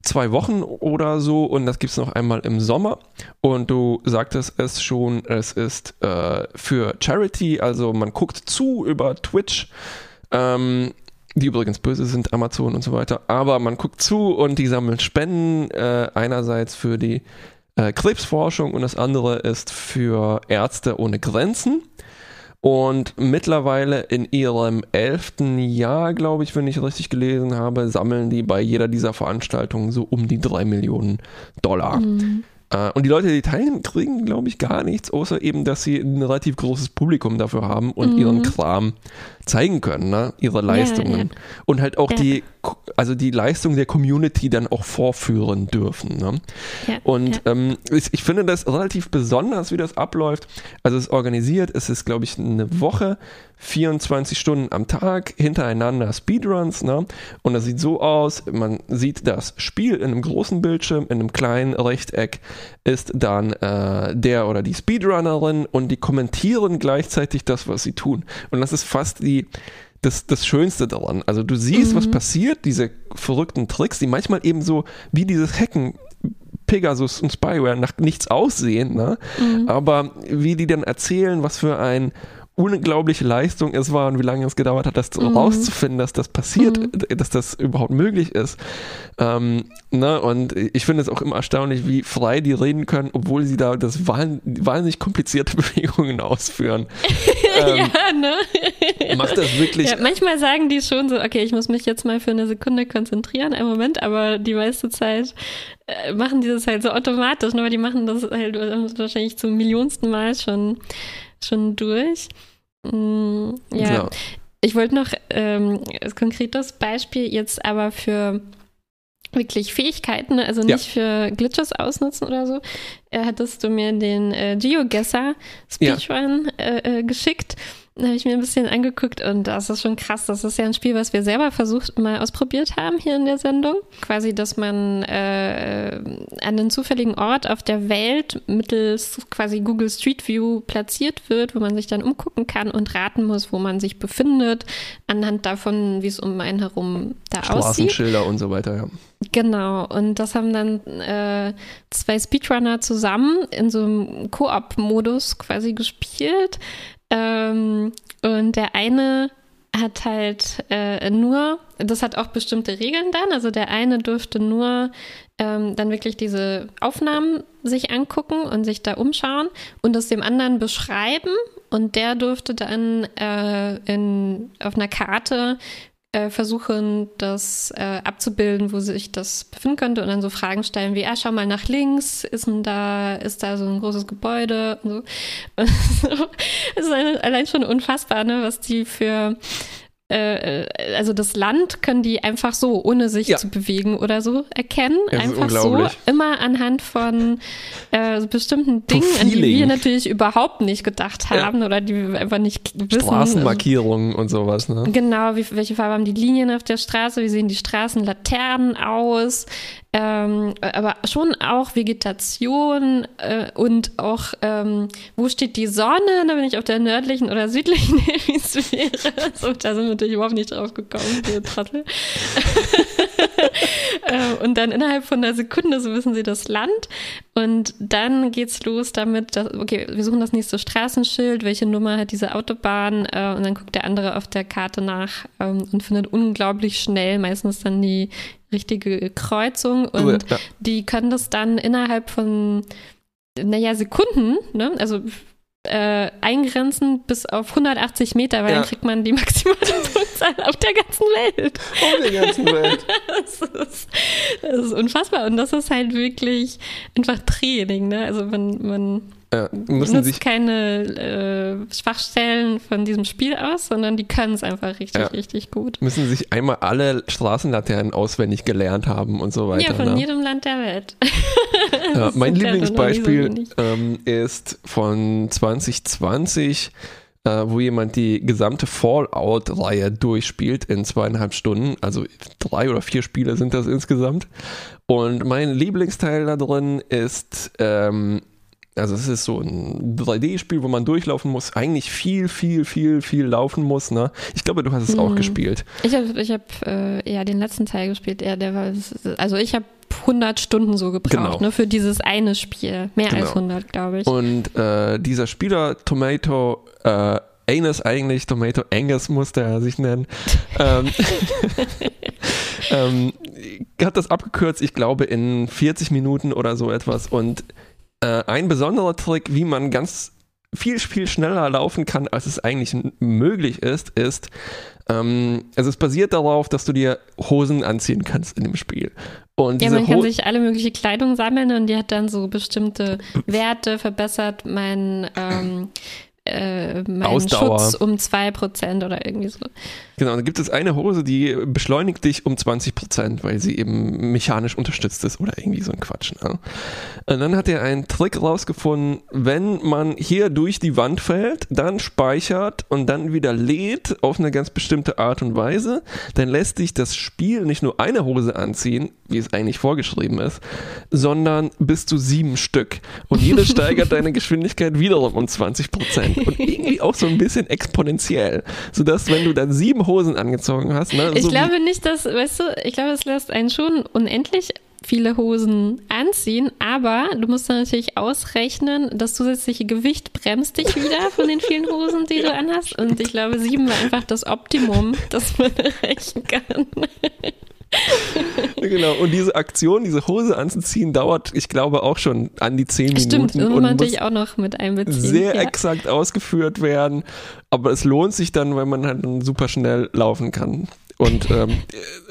zwei Wochen oder so und das gibt es noch einmal im Sommer. Und du sagtest es schon, es ist äh, für Charity, also man guckt zu über Twitch. Ähm, die übrigens böse sind, Amazon und so weiter. Aber man guckt zu und die sammeln Spenden, äh, einerseits für die äh, Krebsforschung und das andere ist für Ärzte ohne Grenzen. Und mittlerweile in ihrem elften Jahr, glaube ich, wenn ich richtig gelesen habe, sammeln die bei jeder dieser Veranstaltungen so um die drei Millionen Dollar. Mhm. Äh, und die Leute, die teilnehmen, kriegen, glaube ich, gar nichts, außer eben, dass sie ein relativ großes Publikum dafür haben und mhm. ihren Kram zeigen können, ne? ihre Leistungen. Ja, ja. Und halt auch ja. die, also die Leistung der Community dann auch vorführen dürfen. Ne? und ähm, ich, ich, finde das relativ besonders, wie das abläuft. Also es ist organisiert, es ist, glaube ich, eine Woche 24 Stunden am Tag hintereinander Speedruns. Ne? Und das sieht so aus, man sieht das Spiel in einem großen Bildschirm, in einem kleinen Rechteck ist dann äh, der oder die Speedrunnerin und die kommentieren gleichzeitig das, was sie tun. Und das ist fast die, das, das Schönste daran. Also du siehst, mhm. was passiert, diese verrückten Tricks, die manchmal eben so wie dieses Hacken Pegasus und Spyware nach nichts aussehen, ne? Mhm. aber wie die dann erzählen, was für ein unglaubliche Leistung es war und wie lange es gedauert hat, das mhm. rauszufinden, dass das passiert, mhm. dass das überhaupt möglich ist. Ähm, ne? Und ich finde es auch immer erstaunlich, wie frei die reden können, obwohl sie da das wahnsinnig komplizierte Bewegungen ausführen. ähm, ja, ne? macht das wirklich. Ja, manchmal sagen die schon so, okay, ich muss mich jetzt mal für eine Sekunde konzentrieren, einen Moment, aber die meiste Zeit äh, machen die das halt so automatisch, ne? aber die machen das halt wahrscheinlich zum millionsten Mal schon schon durch. Mm, ja. ja. Ich wollte noch ähm, ein konkretes Beispiel jetzt aber für wirklich Fähigkeiten, ne? also nicht ja. für Glitches ausnutzen oder so. Äh, hattest du mir den äh, GeoGuessr Speedrun ja. äh, äh, geschickt habe ich mir ein bisschen angeguckt und das ist schon krass. Das ist ja ein Spiel, was wir selber versucht, mal ausprobiert haben hier in der Sendung. Quasi, dass man äh, an einen zufälligen Ort auf der Welt mittels quasi Google Street View platziert wird, wo man sich dann umgucken kann und raten muss, wo man sich befindet, anhand davon, wie es um einen herum da aussieht. Straßenschilder und so weiter, ja. Genau, und das haben dann äh, zwei Speedrunner zusammen in so einem Koop-Modus quasi gespielt. Ähm, und der eine hat halt äh, nur, das hat auch bestimmte Regeln dann. Also der eine durfte nur ähm, dann wirklich diese Aufnahmen sich angucken und sich da umschauen und das dem anderen beschreiben. Und der durfte dann äh, in, auf einer Karte äh, versuchen, das äh, abzubilden, wo sich das befinden könnte und dann so Fragen stellen wie, ah, schau mal nach links, ist denn da, ist da so ein großes Gebäude und so. Es ist allein schon unfassbar, ne, was die für äh, also das Land können die einfach so, ohne sich ja. zu bewegen oder so, erkennen. Das einfach so, immer anhand von äh, bestimmten Dingen, an die wir natürlich überhaupt nicht gedacht haben ja. oder die wir einfach nicht wissen. Straßenmarkierungen und sowas, ne? Genau, wie, welche Farbe haben die Linien auf der Straße, wie sehen die Straßenlaternen aus, ähm, aber schon auch Vegetation äh, und auch, ähm, wo steht die Sonne, da bin ich auf der nördlichen oder südlichen Hemisphäre. so, da sind wir natürlich überhaupt nicht drauf gekommen, wir Trottel. äh, und dann innerhalb von einer Sekunde, so wissen sie das Land. Und dann geht's los damit, dass, okay, wir suchen das nächste Straßenschild, welche Nummer hat diese Autobahn? Äh, und dann guckt der andere auf der Karte nach ähm, und findet unglaublich schnell meistens dann die richtige Kreuzung und ja. die können das dann innerhalb von, naja, Sekunden, ne? also äh, eingrenzen bis auf 180 Meter, weil ja. dann kriegt man die maximale Punktzahl auf der ganzen Welt. Auf der ganzen Welt. das, ist, das ist unfassbar und das ist halt wirklich einfach Training, ne? Also man, man ja, müssen nutzt sich keine äh, Schwachstellen von diesem Spiel aus, sondern die können es einfach richtig, ja, richtig gut. Müssen sich einmal alle Straßenlaternen auswendig gelernt haben und so weiter. Ja, von ne? jedem Land der Welt. Ja, mein so Lieblingsbeispiel ähm, ist von 2020, äh, wo jemand die gesamte Fallout-Reihe durchspielt in zweieinhalb Stunden. Also drei oder vier Spiele sind das insgesamt. Und mein Lieblingsteil da drin ist, ähm, also es ist so ein 3D-Spiel, wo man durchlaufen muss, eigentlich viel, viel, viel, viel laufen muss. Ne? Ich glaube, du hast es auch Mhm. gespielt. Ich habe ich hab, äh, ja den letzten Teil gespielt. Ja, der war, also ich habe 100 Stunden so gebraucht Genau. ne, für dieses eine Spiel. Mehr Genau. als 100, glaube ich. Und äh, dieser Spieler, Tomato äh, Anus eigentlich, Tomato Angus musste er sich nennen, ähm, ähm, hat das abgekürzt, ich glaube, in 40 Minuten oder so etwas. Und äh, ein besonderer Trick, wie man ganz viel, viel schneller laufen kann, als es eigentlich möglich ist, ist, ähm, also es basiert darauf, dass du dir Hosen anziehen kannst in dem Spiel. Und ja, man kann Ho- sich alle mögliche Kleidung sammeln und die hat dann so bestimmte Werte, verbessert mein, ähm, äh, meinen Ausdauer. Schutz um 2% oder irgendwie so. Genau, dann gibt es eine Hose, die beschleunigt dich um 20%, weil sie eben mechanisch unterstützt ist oder irgendwie so ein Quatsch. Ne? Und dann hat er einen Trick rausgefunden, wenn man hier durch die Wand fällt, dann speichert und dann wieder lädt auf eine ganz bestimmte Art und Weise, dann lässt dich das Spiel nicht nur eine Hose anziehen, wie es eigentlich vorgeschrieben ist, sondern bis zu sieben Stück. Und jede steigert deine Geschwindigkeit wiederum um 20%. Und irgendwie auch so ein bisschen exponentiell. Sodass, wenn du dann sieben Hosen angezogen hast, ne, Ich so glaube nicht, dass, weißt du, ich glaube, es lässt einen schon unendlich viele Hosen anziehen, aber du musst dann natürlich ausrechnen, das zusätzliche Gewicht bremst dich wieder von den vielen Hosen, die du anhast. Und ich glaube, sieben war einfach das Optimum, das man erreichen kann. Genau, und diese Aktion, diese Hose anzuziehen, dauert, ich glaube, auch schon an die zehn Stimmt, Minuten das muss und muss natürlich auch noch mit einbeziehen. sehr ja. exakt ausgeführt werden. Aber es lohnt sich dann, weil man halt super schnell laufen kann. Und ähm,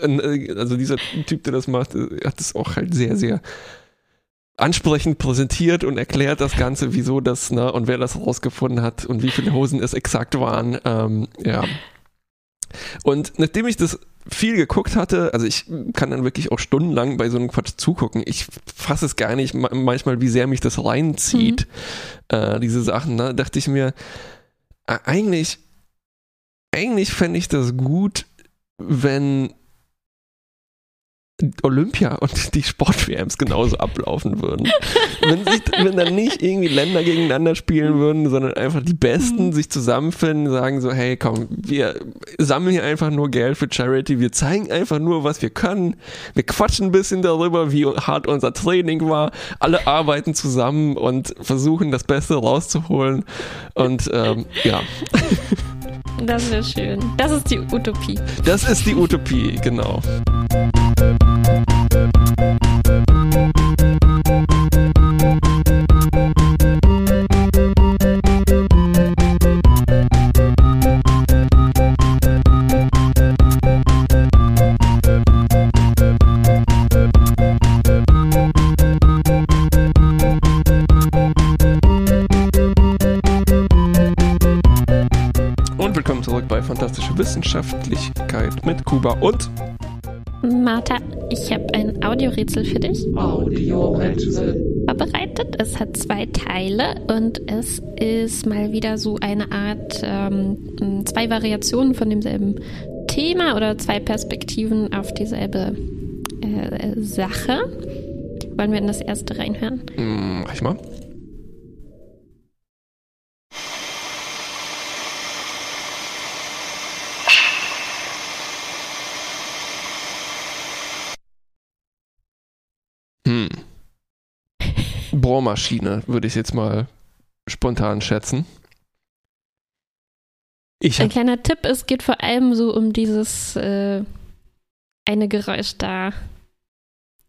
äh, also dieser Typ, der das macht, äh, hat es auch halt sehr, sehr ansprechend präsentiert und erklärt das Ganze, wieso das, ne, und wer das rausgefunden hat und wie viele Hosen es exakt waren. Ähm, ja. Und nachdem ich das viel geguckt hatte, also ich kann dann wirklich auch stundenlang bei so einem Quatsch zugucken. Ich fasse es gar nicht ma- manchmal, wie sehr mich das reinzieht, äh, diese Sachen. Ne? Dachte ich mir, eigentlich, eigentlich fände ich das gut, wenn Olympia und die Sport-WMs genauso ablaufen würden. wenn, sich, wenn dann nicht irgendwie Länder gegeneinander spielen würden, sondern einfach die Besten Mhm. sich zusammenfinden, sagen so, hey komm, wir sammeln hier einfach nur Geld für Charity, wir zeigen einfach nur, was wir können, wir quatschen ein bisschen darüber, wie hart unser Training war, alle arbeiten zusammen und versuchen das Beste rauszuholen. Und ähm, ja, Das wäre schön. Das ist die Utopie. das ist die Utopie, genau. Fantastische Wissenschaftlichkeit mit Kuba und Martha, ich habe ein Audiorätsel für dich Audiorätsel. vorbereitet. Es hat zwei Teile und es ist mal wieder so eine Art, ähm, zwei Variationen von demselben Thema oder zwei Perspektiven auf dieselbe äh, Sache. Wollen wir in das erste reinhören? Hm, mach ich mal. Bohrmaschine, würde ich jetzt mal spontan schätzen. Ein kleiner Tipp, es geht vor allem so um dieses äh, eine Geräusch da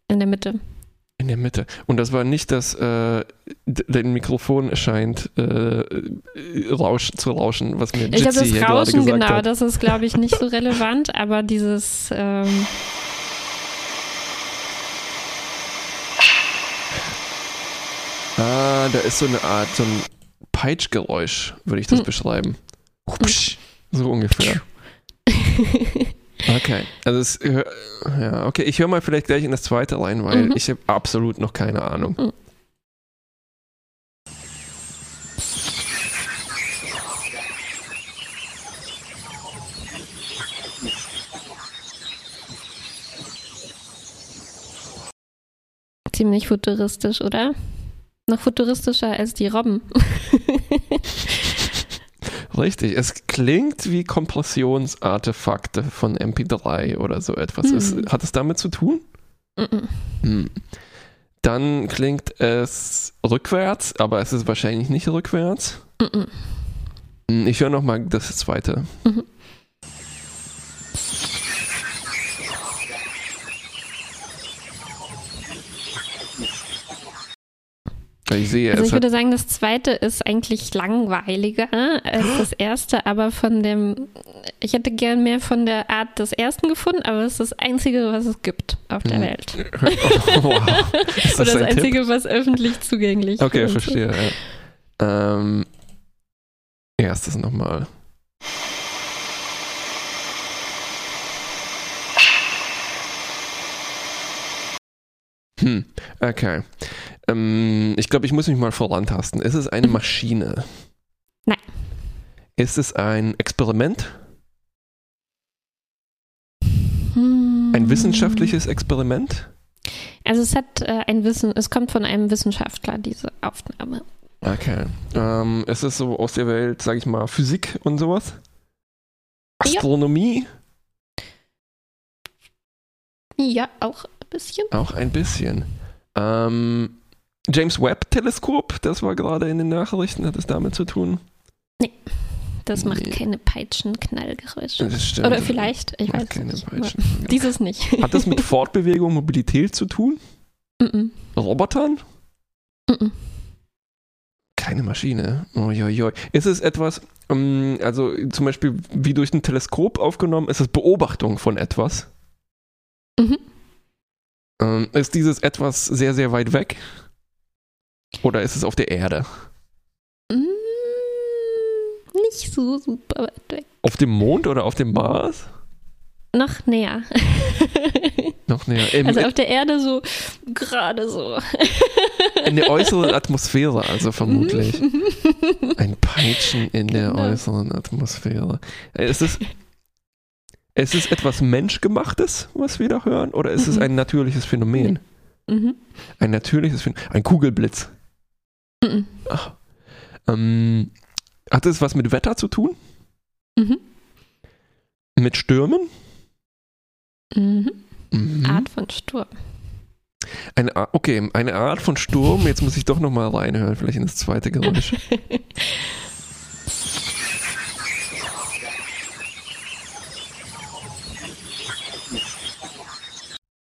in der Mitte. in der Mitte. Und das war nicht, dass äh, dein Mikrofon erscheint äh, rausch, zu rauschen, was mir Ich glaube, das Rauschen, genau, hat. das ist, glaube ich, nicht so relevant, aber dieses ähm, Da ist so eine Art, so ein Peitschgeräusch, würde ich das Hm. beschreiben. Hupsch, So ungefähr. Okay, also es, ja, okay, ich höre mal vielleicht gleich in das zweite rein, weil Mhm. ich habe absolut noch keine Ahnung. Mhm. Ziemlich futuristisch, oder? Noch futuristischer als die Robben. Richtig, es klingt wie Kompressionsartefakte von MP3 oder so etwas. Mhm. Ist, hat es damit zu tun? Mhm. Hm. Dann klingt es rückwärts, aber es ist wahrscheinlich nicht rückwärts. Mhm. Hm, Ich höre nochmal das zweite. Mhm. Ich sehe, Also ich würde sagen, das zweite ist eigentlich langweiliger als das erste, aber von dem, ich hätte gern mehr von der Art des ersten gefunden, aber es ist das einzige, was es gibt auf der Hm. Welt. wow. Ist Oder das ein Tipp? einzige, was öffentlich zugänglich Okay, ist. verstehe. Ja. Ähm, erstes nochmal. Hm, okay. Ähm, ich glaube, ich muss mich mal vorantasten. Ist es eine Mhm. Maschine? Nein. Ist es ein Experiment? Hm. Ein wissenschaftliches Experiment? Also es hat äh, ein Wissen, es kommt von einem Wissenschaftler, diese Aufnahme. Okay. Ähm, ist es so aus der Welt, sag ich mal, Physik und sowas? Ja. Astronomie? Ja, auch ein bisschen. Auch ein bisschen. Ähm, James Webb-Teleskop, das war gerade in den Nachrichten, hat es damit zu tun? Das macht Nee. keine Peitschenknallgeräusche. Das stimmt. Oder vielleicht, ich weiß keine nicht. Peitschen. Dieses nicht. Hat das mit Fortbewegung, Mobilität zu tun? Mhm. Robotern? Mhm. Keine Maschine. Uiuiui. Ist es etwas, ähm, also zum Beispiel wie durch ein Teleskop aufgenommen, ist es Beobachtung von etwas? Mhm. Ähm, ist dieses etwas sehr, sehr weit weg? Oder ist es auf der Erde? Mm, Nicht so super weit weg. Auf dem Mond oder auf dem Mars? Noch näher. Noch näher. Im, Also auf der Erde so gerade so. in der äußeren Atmosphäre, also vermutlich. Mhm. Ein Peitschen in der Genau. äußeren Atmosphäre. Äh, Ist es, ist es etwas Menschgemachtes, was wir da hören? Oder ist es Mhm. ein natürliches Phänomen? Mhm. Ein natürliches Phänomen. Ein Kugelblitz. Mhm. Ach. Ähm, hat es was mit Wetter zu tun? Mhm. Mit Stürmen? Mhm. Mhm. Art von Sturm. Eine Art, okay, eine Art von Sturm. Jetzt muss ich doch nochmal reinhören, vielleicht in das zweite Geräusch.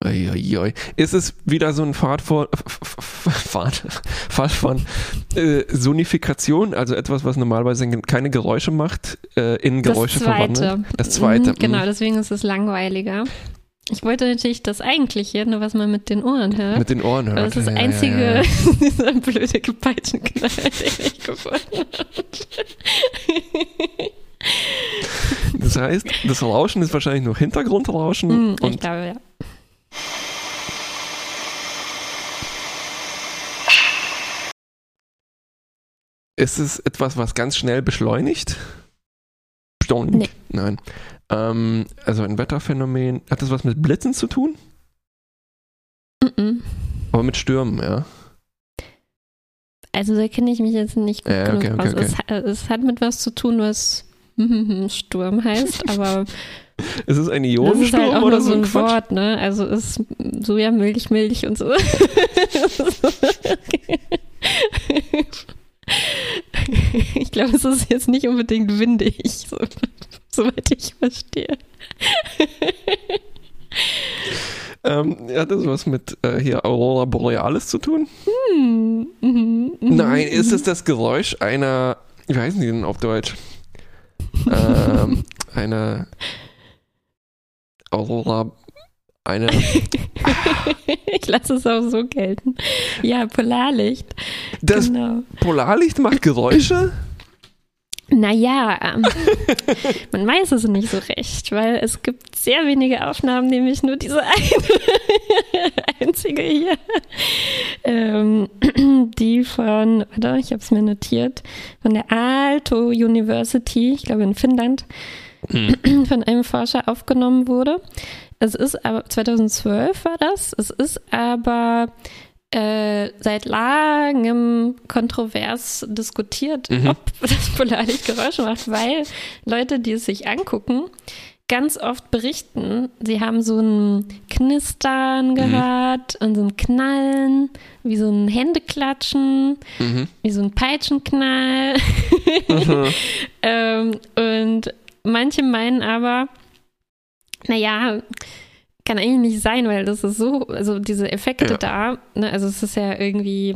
Uiuiui. Ist es wieder so ein Pfad vor, Pfad, Pfad von äh, Sonifikation, also etwas, was normalerweise keine Geräusche macht, äh, in Geräusche das zweite. verwandeln? Das zweite. Mhm, genau, mhm. deswegen ist es langweiliger. Ich wollte natürlich das eigentliche, nur was man mit den Ohren hört. Mit den Ohren. Aber das ist das ja, einzige, ja, ja. dieser blöde Peitschenknall, den ich gefunden habe. Das heißt, das Rauschen ist wahrscheinlich nur Hintergrundrauschen Hm, ich glaube, ja. Ist es etwas, was ganz schnell beschleunigt? Beschleunigt? Nee. Nein. Ähm, also ein Wetterphänomen. Hat das was mit Blitzen zu tun? Mhm. Aber mit Stürmen, ja. Also da kenne ich mich jetzt nicht gut Ja, genug okay, okay, aus. Es, es hat mit was zu tun, was Sturm heißt, aber Ist es ein das ist Ionensturm halt oder so so ein ein Quatsch? Wort, ne? Also ist Sojamilch, Milch und so. ich glaube, es ist jetzt nicht unbedingt windig, so, soweit ich verstehe. Ähm, hat das was mit äh, hier Aurora Borealis zu tun? Hm, mhm, mhm, Nein, ist mhm. es das Geräusch einer, wie heißen die denn auf Deutsch? ähm, eine Aurora, eine, ich lasse es auch so gelten. Ja, Polarlicht. das genau. Polarlicht macht Geräusche? Naja, ähm, man weiß es nicht so recht, weil es gibt sehr wenige Aufnahmen, nämlich nur diese eine einzige hier, ähm, die von, warte, ich habe es mir notiert, von der Aalto University, ich glaube in Finnland, mhm. von einem Forscher aufgenommen wurde. Es ist aber, 2012 war das, es ist aber äh, seit langem kontrovers diskutiert, mhm. ob das Polarlicht Geräusche macht, weil Leute, die es sich angucken, ganz oft berichten, sie haben so ein Knistern mhm. gehört mhm. und so ein Knallen, wie so ein Händeklatschen, mhm. wie so ein Peitschenknall. Mhm. ähm, und manche meinen aber, naja, kann eigentlich nicht sein, weil das ist so, also diese Effekte ja. da, ne, also es ist ja irgendwie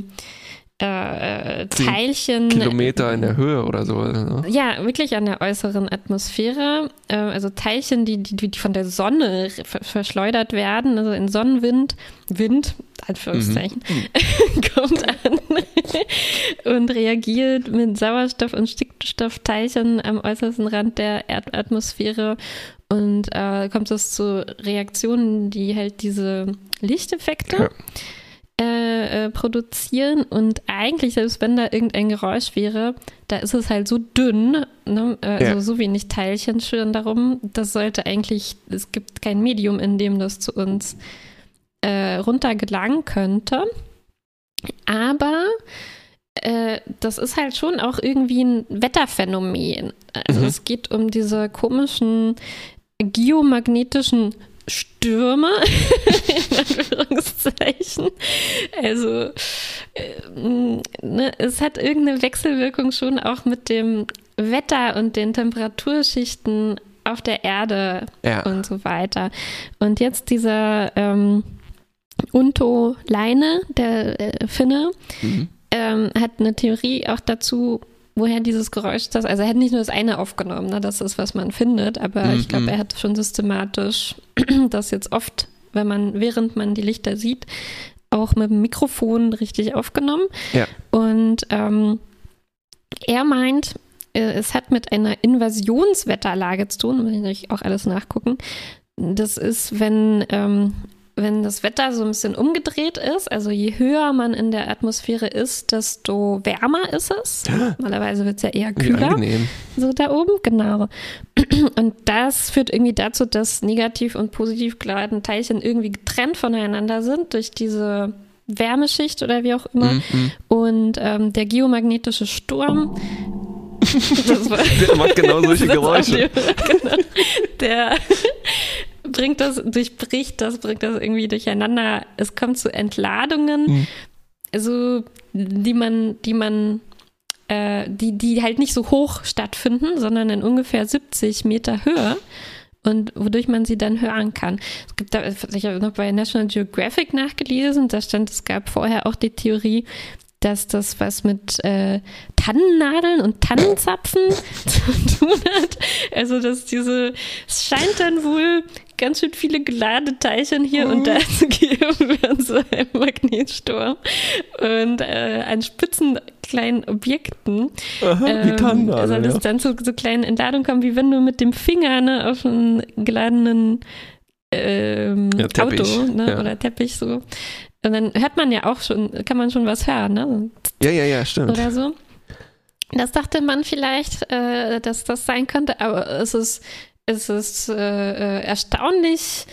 äh, Teilchen. Kilometer in der Höhe oder so. Ne? Ja, wirklich an der äußeren Atmosphäre. Äh, also Teilchen, die, die, die von der Sonne verschleudert werden, also in Sonnenwind, Wind, Anführungszeichen, mhm. kommt an und reagiert mit Sauerstoff- und Stickstoffteilchen am äußersten Rand der Erdatmosphäre und äh, kommt es zu Reaktionen, die halt diese Lichteffekte ja. Äh, äh, produzieren. Und eigentlich, selbst wenn da irgendein Geräusch wäre, da ist es halt so dünn, ne? Äh, also ja. so wenig Teilchen schwirren darum, das sollte eigentlich, es gibt kein Medium, in dem das zu uns äh, runtergelangen könnte. Aber äh, das ist halt schon auch irgendwie ein Wetterphänomen. Also mhm. es geht um diese komischen geomagnetischen Stürme, in Anführungszeichen. Also äh, ne, es hat irgendeine Wechselwirkung schon auch mit dem Wetter und den Temperaturschichten auf der Erde ja. und so weiter. Und jetzt dieser ähm, Unto Leine, der äh, Finne, mhm. ähm, hat eine Theorie auch dazu woher dieses Geräusch das, also er hat nicht nur das eine aufgenommen, ne, das ist, was man findet, aber mhm. ich glaube, er hat schon systematisch das jetzt oft, wenn man, während man die Lichter sieht, auch mit dem Mikrofon richtig aufgenommen. Ja. Und ähm, er meint, äh, es hat mit einer Invasionswetterlage zu tun, muss ich auch alles nachgucken. Das ist, wenn ähm, wenn das Wetter so ein bisschen umgedreht ist, also je höher man in der Atmosphäre ist, desto wärmer ist es. Normalerweise wird es ja eher kühler. So da oben, genau. Und das führt irgendwie dazu, dass negativ und positiv geladene Teilchen irgendwie getrennt voneinander sind durch diese Wärmeschicht oder wie auch immer. Mm -hmm. Und ähm, der geomagnetische Sturm der macht genau solche Geräusche. genau. Der bringt das, durchbricht das, bringt das irgendwie durcheinander. Es kommt zu Entladungen, mhm. also die man, die man, äh, die, die halt nicht so hoch stattfinden, sondern in ungefähr 70 Meter Höhe und wodurch man sie dann hören kann. Es gibt da, ich habe noch bei National Geographic nachgelesen, da stand, es gab vorher auch die Theorie, dass das was mit äh, Tannennadeln und Tannenzapfen zu tun hat. Also, dass diese, es scheint dann wohl ganz schön viele Geladeteilchen hier und da zu geben an so einem Magnetsturm und äh, an spitzen kleinen Objekten. Aha, ähm, wie Tannennadeln, soll es ja. dann zu so kleinen Entladungen kommen, wie wenn du mit dem Finger ne, auf einen geladenen ähm, ja, Auto ne, ja. oder Teppich so und dann hört man ja auch schon, kann man schon was hören, ne? Ja, ja, ja, stimmt. Oder so. Das dachte man vielleicht, äh, dass das sein könnte, aber es ist, ist äh, äh erstaunlich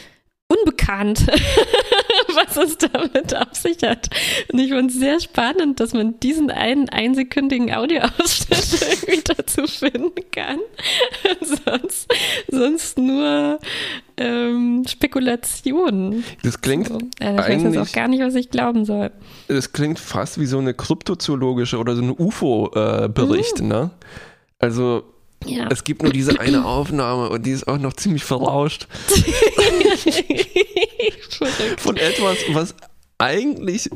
unbekannt, was es damit auf sich hat. Und ich fand es sehr spannend, dass man diesen einen einsekündigen Audioausschnitt irgendwie dazu finden kann. sonst, sonst nur ähm, Spekulationen. Das klingt so. also ich weiß jetzt auch gar nicht, was ich glauben soll. Das klingt fast wie so eine kryptozoologische oder so ein UFO-Bericht, äh, mhm. ne? Also ja. Es gibt nur diese eine Aufnahme und die ist auch noch ziemlich verrauscht. Von etwas, was eigentlich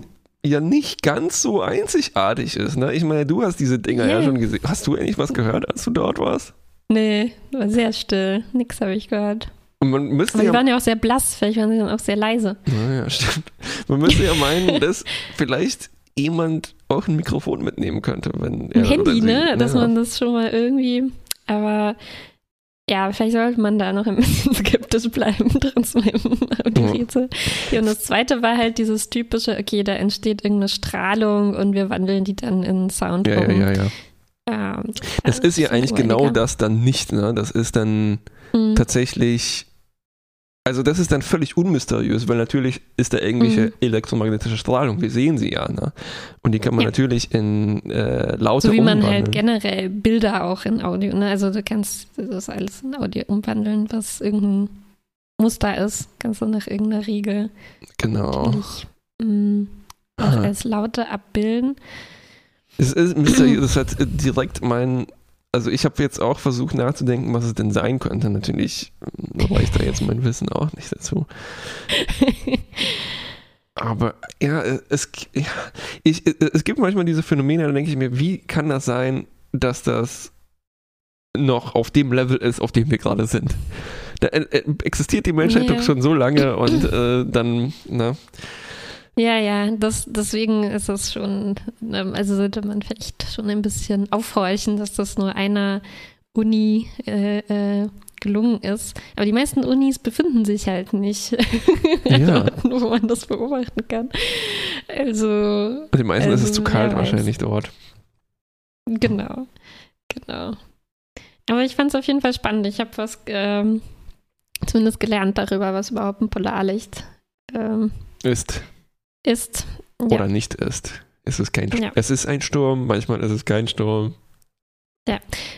ja nicht ganz so einzigartig ist. Ne? Ich meine, du hast diese Dinger yeah. ja schon gesehen. Hast du eigentlich was gehört, als du dort warst? Nee, war sehr still. Nix habe ich gehört. Und man müsste Aber die waren ja auch sehr blass, vielleicht waren sie dann auch sehr leise. Naja, stimmt. Man müsste ja meinen, dass vielleicht jemand auch ein Mikrofon mitnehmen könnte, wenn Ein er Handy, oder sie- ne? Dass ja. man das schon mal irgendwie. Aber ja, vielleicht sollte man da noch ein bisschen skeptisch bleiben, trotz meinem Audiorätsel. Ja, und das zweite war halt dieses typische, okay, da entsteht irgendeine Strahlung und wir wandeln die dann in Sound ja, ja, um. ja, ja. Ähm, Das ist ja eigentlich genau das dann nicht, ne? Das ist dann Mhm. tatsächlich, also das ist dann völlig unmysteriös, weil natürlich ist da irgendwelche Mhm. elektromagnetische Strahlung, wir sehen sie ja, ne? Und die kann man Ja. natürlich in äh, Laute So wie man umwandeln. halt generell Bilder auch in Audio, ne? Also du kannst das alles in Audio umwandeln, was irgendein Muster ist, kannst du nach irgendeiner Regel Genau. mm, auch Ah. als Laute abbilden. Es ist mysteriös, das hat direkt mein, also ich habe jetzt auch versucht nachzudenken, was es denn sein könnte. Natürlich äh, reicht da jetzt mein Wissen auch nicht dazu. Aber ja, äh, es, ja, ich, äh, es gibt manchmal diese Phänomene, da denke ich mir, wie kann das sein, dass das noch auf dem Level ist, auf dem wir gerade sind? Da äh, existiert die Menschheit Ja. doch schon so lange und äh, dann, ne? Ja, ja, das, deswegen ist es schon, ähm, also sollte man vielleicht schon ein bisschen aufhorchen, dass das nur einer Uni äh, äh, gelungen ist. Aber die meisten Unis befinden sich halt nicht, Ja. wo man das beobachten kann. Also, Den meisten ist es Also, zu kalt wahrscheinlich dort. genau, genau. Aber ich fand es auf jeden Fall spannend. Ich habe was ähm, zumindest gelernt darüber, was überhaupt ein Polarlicht ähm, Ist. Ist. Ja. oder nicht ist. Es ist kein Ja. Es ist ein Sturm, manchmal ist es kein Sturm.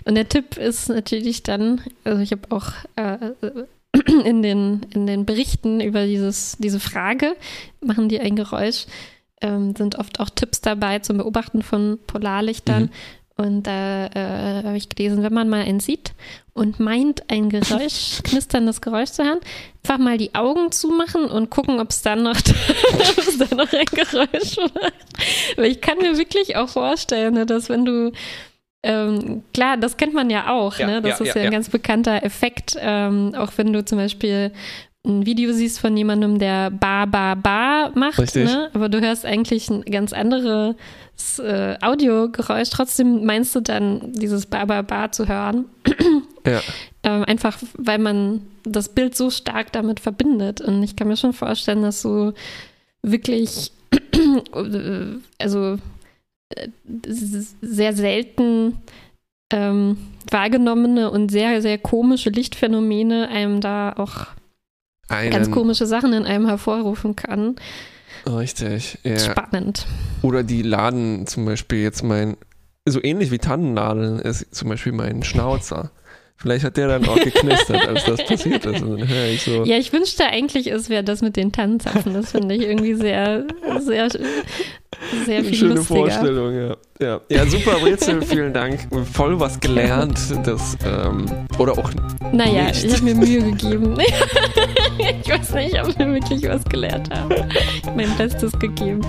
Und der Tipp ist natürlich dann, also ich habe auch äh, in, den, in den Berichten über dieses, diese Frage, machen die ein Geräusch, ähm, sind oft auch Tipps dabei zum Beobachten von Polarlichtern. Mhm. Und da äh, habe ich gelesen, wenn man mal einen sieht und meint, ein Geräusch, knisterndes Geräusch zu hören, einfach mal die Augen zumachen und gucken, ob es dann noch, ob es dann noch ein Geräusch macht. Weil ich kann mir wirklich auch vorstellen, ne, dass wenn du ähm, klar, das kennt man ja auch, Ja, ne? Das ja, ist ja, ja, ein ganz bekannter Effekt, ähm, auch wenn du zum Beispiel ein Video siehst von jemandem, der Ba, Ba, Ba macht, Richtig. ne? aber du hörst eigentlich ein ganz anderes äh, Audiogeräusch, trotzdem meinst du dann dieses Ba, Ba, Ba zu hören. Ja. Ähm, einfach, weil man das Bild so stark damit verbindet. Und ich kann mir schon vorstellen, dass so wirklich, also äh, sehr selten ähm, wahrgenommene und sehr, sehr komische Lichtphänomene einem da auch Einen, ganz komische Sachen in einem hervorrufen kann. Richtig, ja. Spannend. Oder die laden zum Beispiel jetzt mein, so ähnlich wie Tannennadeln ist zum Beispiel mein Schnauzer. Vielleicht hat der dann auch geknistert, als das passiert ist. Und dann höre ich so. Ja, ich wünschte eigentlich, es wäre das mit den Tannenzapfen. Das finde ich irgendwie sehr, sehr, sehr viel Schöne lustiger. Vorstellung, ja. ja. Ja, super Rätsel, vielen Dank. Voll was gelernt. Das, ähm, oder auch Naja, Nicht. ich habe mir Mühe gegeben. ich weiß nicht, ob wir wirklich was gelernt haben. Ich habe mein Bestes gegeben.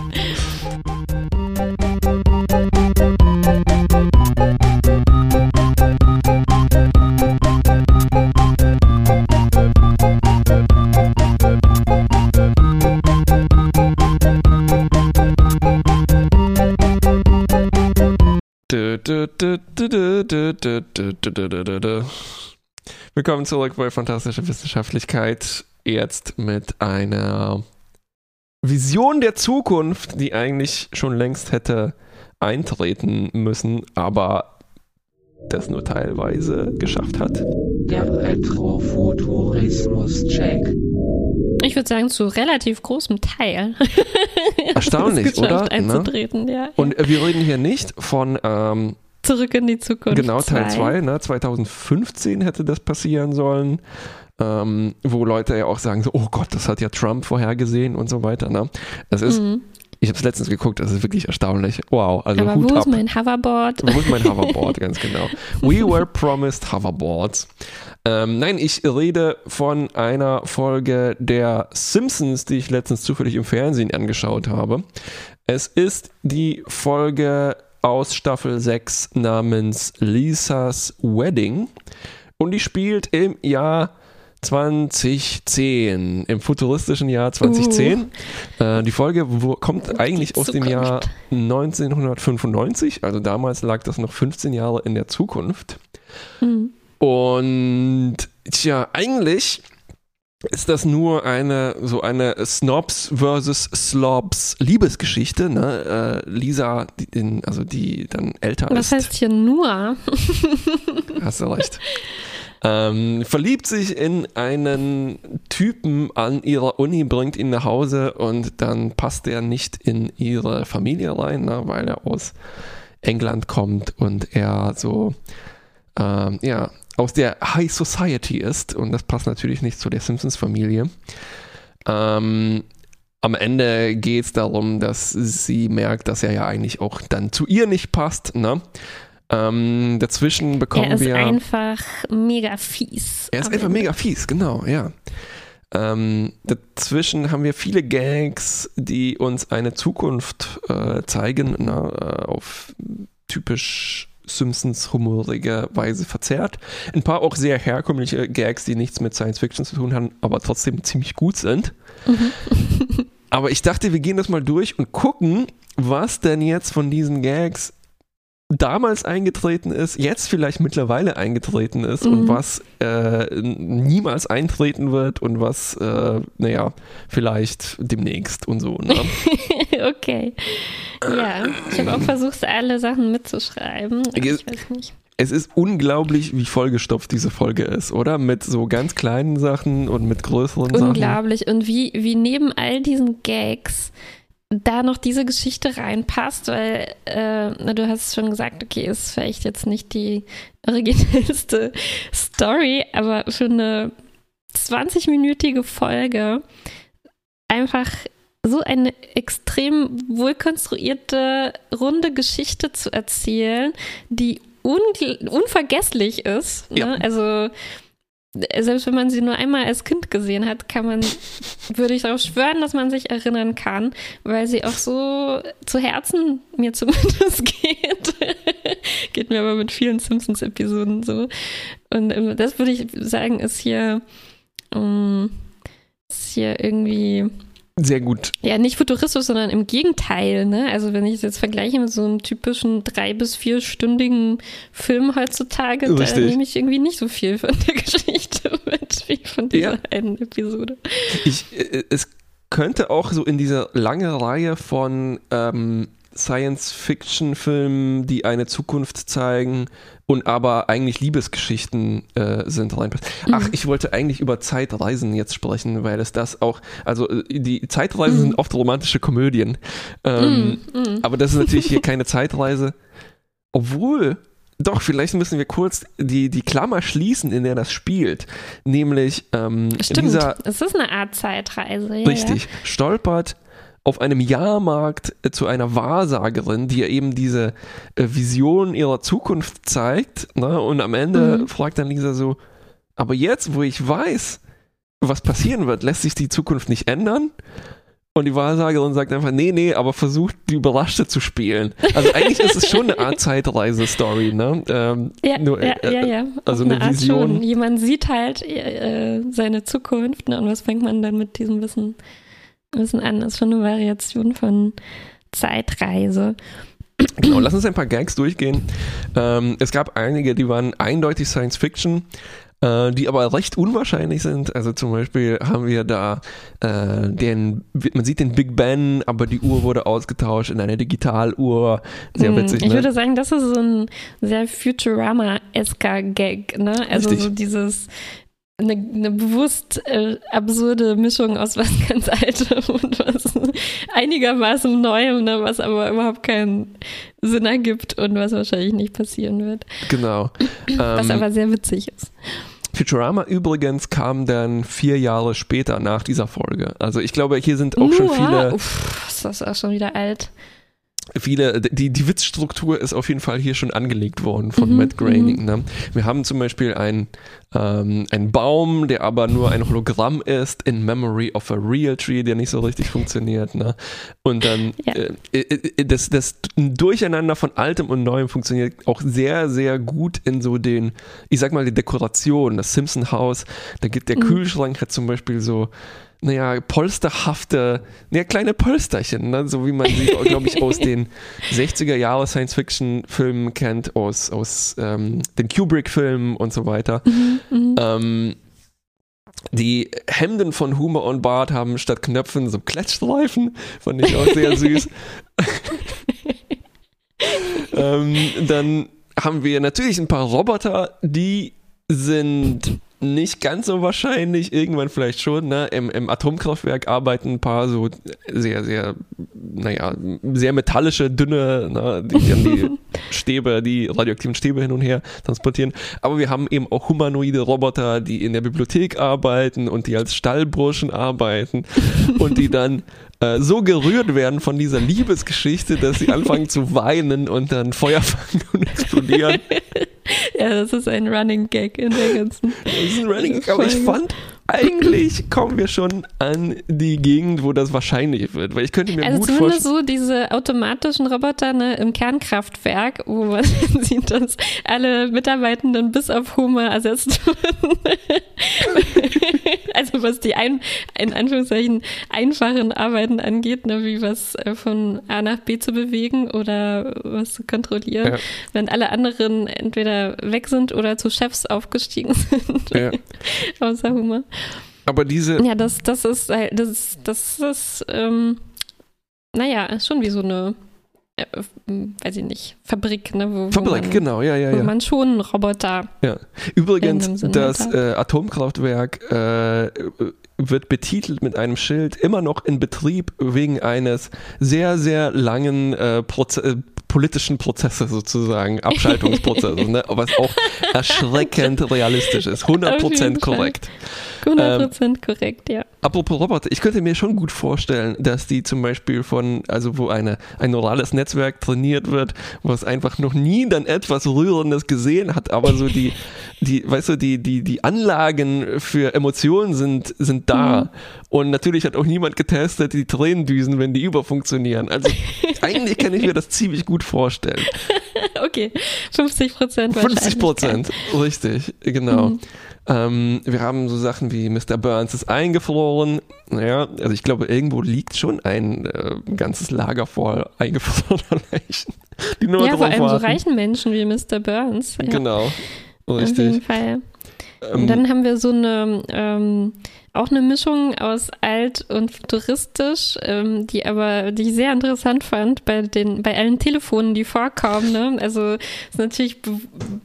Willkommen zurück bei Fantastische Wissenschaftlichkeit. Jetzt mit einer Vision der Zukunft, die eigentlich schon längst hätte eintreten müssen, aber das nur teilweise geschafft hat. Der Retrofuturismus-Check. Ich würde sagen, zu relativ großem Teil. Erstaunlich, es oder? Ne? Einzutreten, ja. Und wir reden hier nicht von ähm, Zurück in die Zukunft. Genau, Teil zwei. 2, ne? 2015 hätte das passieren sollen. Ähm, wo Leute ja auch sagen so, oh Gott, das hat ja Trump vorhergesehen und so weiter. Ne? Das ist, Mhm. ich habe es letztens geguckt, das ist wirklich erstaunlich. Wow, also Aber Hut wo ab. ist mein Hoverboard? Wo ist mein Hoverboard, ganz genau. We were promised Hoverboards. Ähm, nein, ich rede von einer Folge der Simpsons, die ich letztens zufällig im Fernsehen angeschaut habe. Es ist die Folge aus Staffel 6 namens Lisas Wedding und die spielt im Jahr 2010, im futuristischen Jahr 2010. Uh. Äh, die Folge wo, kommt eigentlich aus dem Jahr 1995, also damals lag das noch 15 Jahre in der Zukunft. Mhm. Und tja, eigentlich ist das nur eine so eine Snobs versus Slobs Liebesgeschichte, ne? Äh, Lisa, die, in, also die dann älter Was ist. Was heißt hier nur? Hast du recht. Ähm, verliebt sich in einen Typen an ihrer Uni, bringt ihn nach Hause und dann passt er nicht in ihre Familie rein, ne, weil er aus England kommt und er so, ähm, ja, aus der High Society ist und das passt natürlich nicht zu der Simpsons-Familie. Ähm, am Ende geht es darum, dass sie merkt, dass er ja eigentlich auch dann zu ihr nicht passt. Ne? Ähm, dazwischen bekommen wir. Er ist einfach mega fies. Er ist einfach mega fies, genau, ja. Ähm, dazwischen haben wir viele Gags, die uns eine Zukunft äh, zeigen, na, äh, auf typisch Simpsons humorige Weise verzerrt. Ein paar auch sehr herkömmliche Gags, die nichts mit Science Fiction zu tun haben, aber trotzdem ziemlich gut sind. Mhm. aber ich dachte, wir gehen das mal durch und gucken, was denn jetzt von diesen Gags damals eingetreten ist, jetzt vielleicht mittlerweile eingetreten ist mhm. und was äh, niemals eintreten wird und was, äh, naja, vielleicht demnächst und so. Ne? okay. Ja, ich habe auch versucht, alle Sachen mitzuschreiben. Ich weiß nicht. Es ist unglaublich, wie vollgestopft diese Folge ist, oder? Mit so ganz kleinen Sachen und mit größeren unglaublich. Sachen. Unglaublich. Und wie, wie neben all diesen Gags da noch diese Geschichte reinpasst, weil äh, du hast schon gesagt, okay, ist vielleicht jetzt nicht die originellste Story, aber für eine 20-minütige Folge einfach so eine extrem wohlkonstruierte, runde Geschichte zu erzählen, die unvergesslich ist. Ne? Ja. Also selbst wenn man sie nur einmal als Kind gesehen hat, kann man, würde ich darauf schwören, dass man sich erinnern kann, weil sie auch so zu Herzen mir zumindest geht. geht mir aber mit vielen Simpsons-Episoden so. Und ähm, das würde ich sagen, ist hier, ähm, ist hier irgendwie sehr gut. Ja, nicht futuristisch, sondern im Gegenteil. Ne? Also wenn ich es jetzt vergleiche mit so einem typischen drei- bis vierstündigen Film heutzutage, Richtig. da nehme ich irgendwie nicht so viel von der Geschichte mit wie von dieser ja. einen Episode. Ich, äh, es könnte auch so in dieser langen Reihe von ähm, Science-Fiction-Filmen, die eine Zukunft zeigen und aber eigentlich Liebesgeschichten äh, sind reinpasst. Mhm. Ach, ich wollte eigentlich über Zeitreisen jetzt sprechen, weil es das auch, also äh, die Zeitreisen mhm. sind oft romantische Komödien. Ähm, mhm. mhm. Aber das ist natürlich hier keine Zeitreise. Obwohl, doch, vielleicht müssen wir kurz die, die Klammer schließen, in der das spielt. Nämlich ähm, Stimmt, dieser, es ist eine Art Zeitreise. Ja, richtig, ja. stolpert auf einem Jahrmarkt äh, zu einer Wahrsagerin, die ihr eben diese äh, Vision ihrer Zukunft zeigt. Ne? Und am Ende mhm. fragt dann Lisa so, aber jetzt, wo ich weiß, was passieren wird, lässt sich die Zukunft nicht ändern? Und die Wahrsagerin sagt einfach, nee, nee, aber versucht die Überraschte zu spielen. Also eigentlich ist es schon eine Art Zeitreise-Story, ne? Ähm, ja, nur, ja, äh, ja, ja, Also eine, eine Vision. Schon. Jemand sieht halt äh, seine Zukunft ne? und was fängt man dann mit diesem Wissen ein bisschen anders, schon eine Variation von Zeitreise. Genau, lass uns ein paar Gags durchgehen. Ähm, es gab einige, die waren eindeutig Science Fiction, äh, die aber recht unwahrscheinlich sind. Also zum Beispiel haben wir da äh, den, man sieht den Big Ben, aber die Uhr wurde ausgetauscht in eine Digitaluhr. Sehr hm, witzig. Ich ne? würde sagen, das ist so ein sehr Futurama-esker Gag, ne? Also Richtig. so dieses eine, eine bewusst äh, absurde Mischung aus was ganz Altem und was einigermaßen Neuem, ne, was aber überhaupt keinen Sinn ergibt und was wahrscheinlich nicht passieren wird. Genau. Was ähm, aber sehr witzig ist. Futurama übrigens kam dann vier Jahre später nach dieser Folge. Also ich glaube, hier sind auch Nur? schon viele. Uff, ist das auch schon wieder alt. Viele, die, die Witzstruktur ist auf jeden Fall hier schon angelegt worden von mhm, Matt Groening. Mhm. Ne? Wir haben zum Beispiel einen ähm, ein Baum, der aber nur ein Hologramm ist, in Memory of a Real Tree, der nicht so richtig funktioniert. Ne? Und dann ja. äh, äh, das, das Durcheinander von Altem und Neuem funktioniert auch sehr, sehr gut in so den, ich sag mal, die Dekoration. Das Simpson Haus, da gibt der mhm. Kühlschrank hat zum Beispiel so naja, polsterhafte, naja, kleine Polsterchen, ne? so wie man sie, glaube ich, aus den 60er Jahre Science-Fiction-Filmen kennt, aus, aus ähm, den Kubrick-Filmen und so weiter. Mhm, mhm, ähm, die Hemden von Humor und Bart haben statt Knöpfen so Klettstreifen, fand ich auch sehr süß. ähm, dann haben wir natürlich ein paar Roboter, die sind nicht ganz so wahrscheinlich, irgendwann vielleicht schon. Ne? Im, Im Atomkraftwerk arbeiten ein paar so sehr, sehr, naja, sehr metallische, dünne, ne? die die Stäbe, die radioaktiven Stäbe hin und her transportieren. Aber wir haben eben auch humanoide Roboter, die in der Bibliothek arbeiten und die als Stallburschen arbeiten und die dann äh, so gerührt werden von dieser Liebesgeschichte, dass sie anfangen zu weinen und dann Feuer fangen und explodieren. Ja, das ist ein Running Gag in der ganzen. Das ist ein Running Gag, aber ich fand, eigentlich kommen wir schon an die Gegend, wo das wahrscheinlich wird, weil ich könnte mir also gut zumindest so diese automatischen Roboter ne, im Kernkraftwerk, wo man sieht, dass alle Mitarbeitenden bis auf Homer ersetzt wurden. also was die ein, in Anführungszeichen einfachen Arbeiten angeht, ne, wie was äh, von A nach B zu bewegen oder was zu kontrollieren, ja. wenn alle anderen entweder weg sind oder zu Chefs aufgestiegen sind. Ja. Außer Homer. Aber diese. Ja, das, das ist, das, das ist, ähm, naja, schon wie so eine, äh, weiß ich nicht, Fabrik, ne? Wo, Fabrik, wo man, genau, ja, ja, wo ja. man schon Roboter. Ja. Übrigens, das äh, Atomkraftwerk äh, wird betitelt mit einem Schild immer noch in Betrieb wegen eines sehr, sehr langen äh, Proze äh, politischen Prozesse sozusagen, Abschaltungsprozesse, ne? was auch erschreckend realistisch ist. 100% korrekt. 100% ähm, korrekt, ja. Apropos Roboter, ich könnte mir schon gut vorstellen, dass die zum Beispiel von, also wo eine, ein neurales Netzwerk trainiert wird, wo es einfach noch nie dann etwas Rührendes gesehen hat, aber so die, die, weißt du, die, die, die Anlagen für Emotionen sind, sind da. Mhm. Und natürlich hat auch niemand getestet, die Tränendüsen, wenn die überfunktionieren. Also eigentlich kann ich mir das ziemlich gut vorstellen. okay, 50 Prozent 50 Prozent, richtig, genau. Mhm. Ähm, wir haben so Sachen wie Mr. Burns ist eingefroren. Naja, also ich glaube, irgendwo liegt schon ein äh, ganzes Lager voll eingefrorener Leichen. Die nur ja, vor allem warten. so reichen Menschen wie Mr. Burns. Ja. Genau, richtig. Auf jeden Fall. Und ähm, dann haben wir so eine ähm, auch eine Mischung aus alt und futuristisch, ähm, die aber, die ich sehr interessant fand bei den, bei allen Telefonen, die vorkommen. Ne? Also ist natürlich be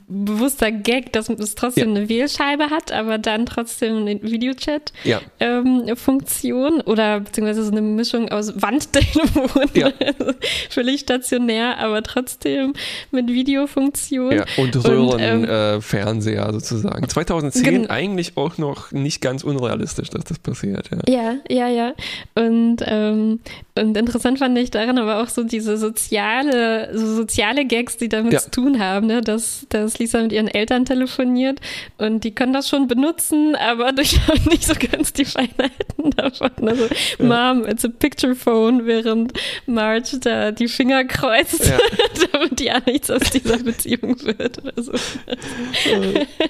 bewusster Gag, dass es trotzdem ja. eine Wählscheibe hat, aber dann trotzdem eine Videochat-Funktion ja. ähm, oder beziehungsweise so eine Mischung aus Wandtelefonen. Ja. Völlig stationär, aber trotzdem mit Videofunktion. Ja, und Röhrenfernseher ähm, äh, sozusagen. 2010 eigentlich auch noch nicht ganz unrealistisch realistisch, dass das passiert, ja. Ja, ja, ja. Und, ähm, und interessant fand ich daran aber auch so diese soziale, so soziale Gags, die damit ja. zu tun haben, ne? dass, dass Lisa mit ihren Eltern telefoniert und die können das schon benutzen, aber durchaus nicht so ganz die Feinheiten davon. Also, ja. Mom, it's a picture phone, während Marge da die Finger kreuzt, ja. damit ja nichts aus dieser Beziehung wird oder so.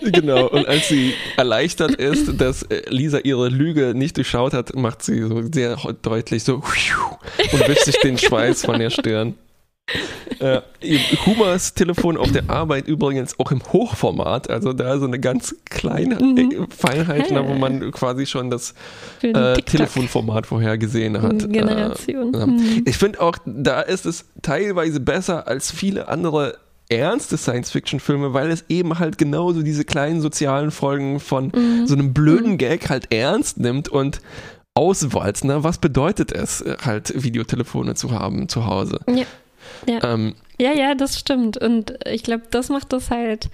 genau, und als sie erleichtert ist, dass Lisa ihre ihre Lüge nicht durchschaut hat, macht sie so sehr deutlich so und wischt sich den Schweiß von der Stirn. Äh, Humas Telefon auf der Arbeit übrigens auch im Hochformat, also da so eine ganz kleine mhm. Feinheit, hey. wo man quasi schon das äh, Telefonformat vorher gesehen hat. Generation. Äh, mhm. Ich finde auch, da ist es teilweise besser als viele andere ernste Science-Fiction-Filme, weil es eben halt genauso diese kleinen sozialen Folgen von mhm. so einem blöden mhm. Gag halt ernst nimmt und auswalzt. Ne? Was bedeutet es, halt Videotelefone zu haben zu Hause? Ja, ja, ähm, ja, ja das stimmt. Und ich glaube, das macht das halt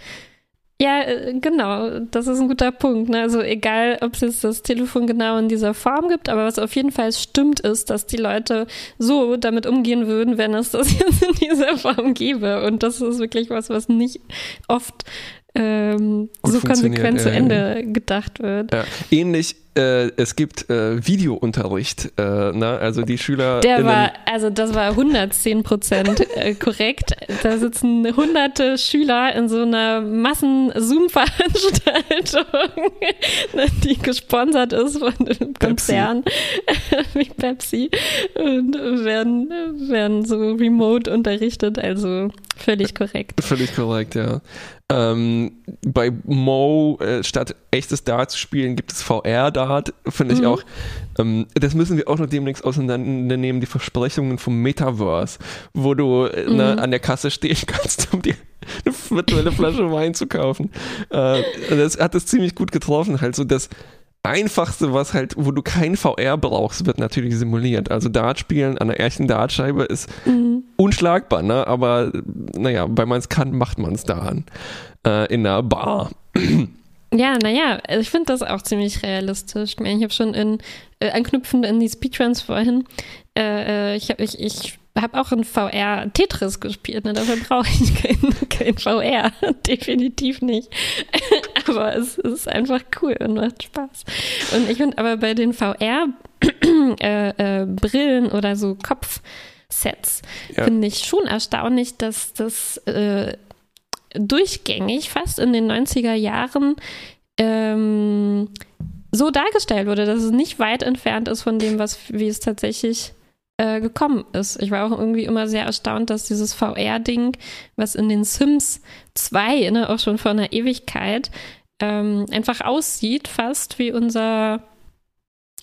Ja, äh, genau, das ist ein guter Punkt. Ne? Also egal, ob es jetzt das Telefon genau in dieser Form gibt, aber was auf jeden Fall stimmt, ist, dass die Leute so damit umgehen würden, wenn es das jetzt in dieser Form gäbe. Und das ist wirklich was, was nicht oft ähm, so konsequent ja, zu Ende ja. gedacht wird. Ja. Ähnlich äh, es gibt äh, Videounterricht, äh, ne? also die Schüler. Der war, also das war 110 Prozent äh, korrekt. Da sitzen hunderte Schüler in so einer Massen-Zoom-Veranstaltung, die gesponsert ist von einem Konzern wie Pepsi und werden, werden so remote unterrichtet, also völlig korrekt. Völlig korrekt, ja. Ähm, bei Mo äh, statt echtes Dart zu spielen, gibt es VR-Dart, finde ich mhm. auch. Ähm, das müssen wir auch noch demnächst auseinandernehmen, die Versprechungen vom Metaverse, wo du äh, mhm. ne, an der Kasse stehen kannst, um dir eine virtuelle Flasche Wein zu kaufen. Äh, das hat es ziemlich gut getroffen, halt so das Einfachste, was halt, wo du kein VR brauchst, wird natürlich simuliert. Also Dartspielen an einer echten Dartscheibe ist mhm. unschlagbar, ne? Aber naja, weil man es kann, macht man es daran. Äh, in einer Bar. Ja, naja, also ich finde das auch ziemlich realistisch. Ich meine, ich habe schon in, äh, anknüpfend an die Speedruns vorhin, äh, äh ich habe ich, ich hab auch in VR Tetris gespielt, ne? dafür brauche ich kein, kein VR, definitiv nicht. aber es, es, ist einfach cool und macht Spaß. Und ich finde aber bei den VR-Brillen äh, äh, oder so Kopfsets, ja. finde ich schon erstaunlich, dass das äh, durchgängig fast in den 90er Jahren ähm, so dargestellt wurde, dass es nicht weit entfernt ist von dem, was wie es tatsächlich äh, gekommen ist. Ich war auch irgendwie immer sehr erstaunt, dass dieses VR-Ding, was in den Sims 2, ne, auch schon vor einer Ewigkeit, ähm, einfach aussieht, fast wie unser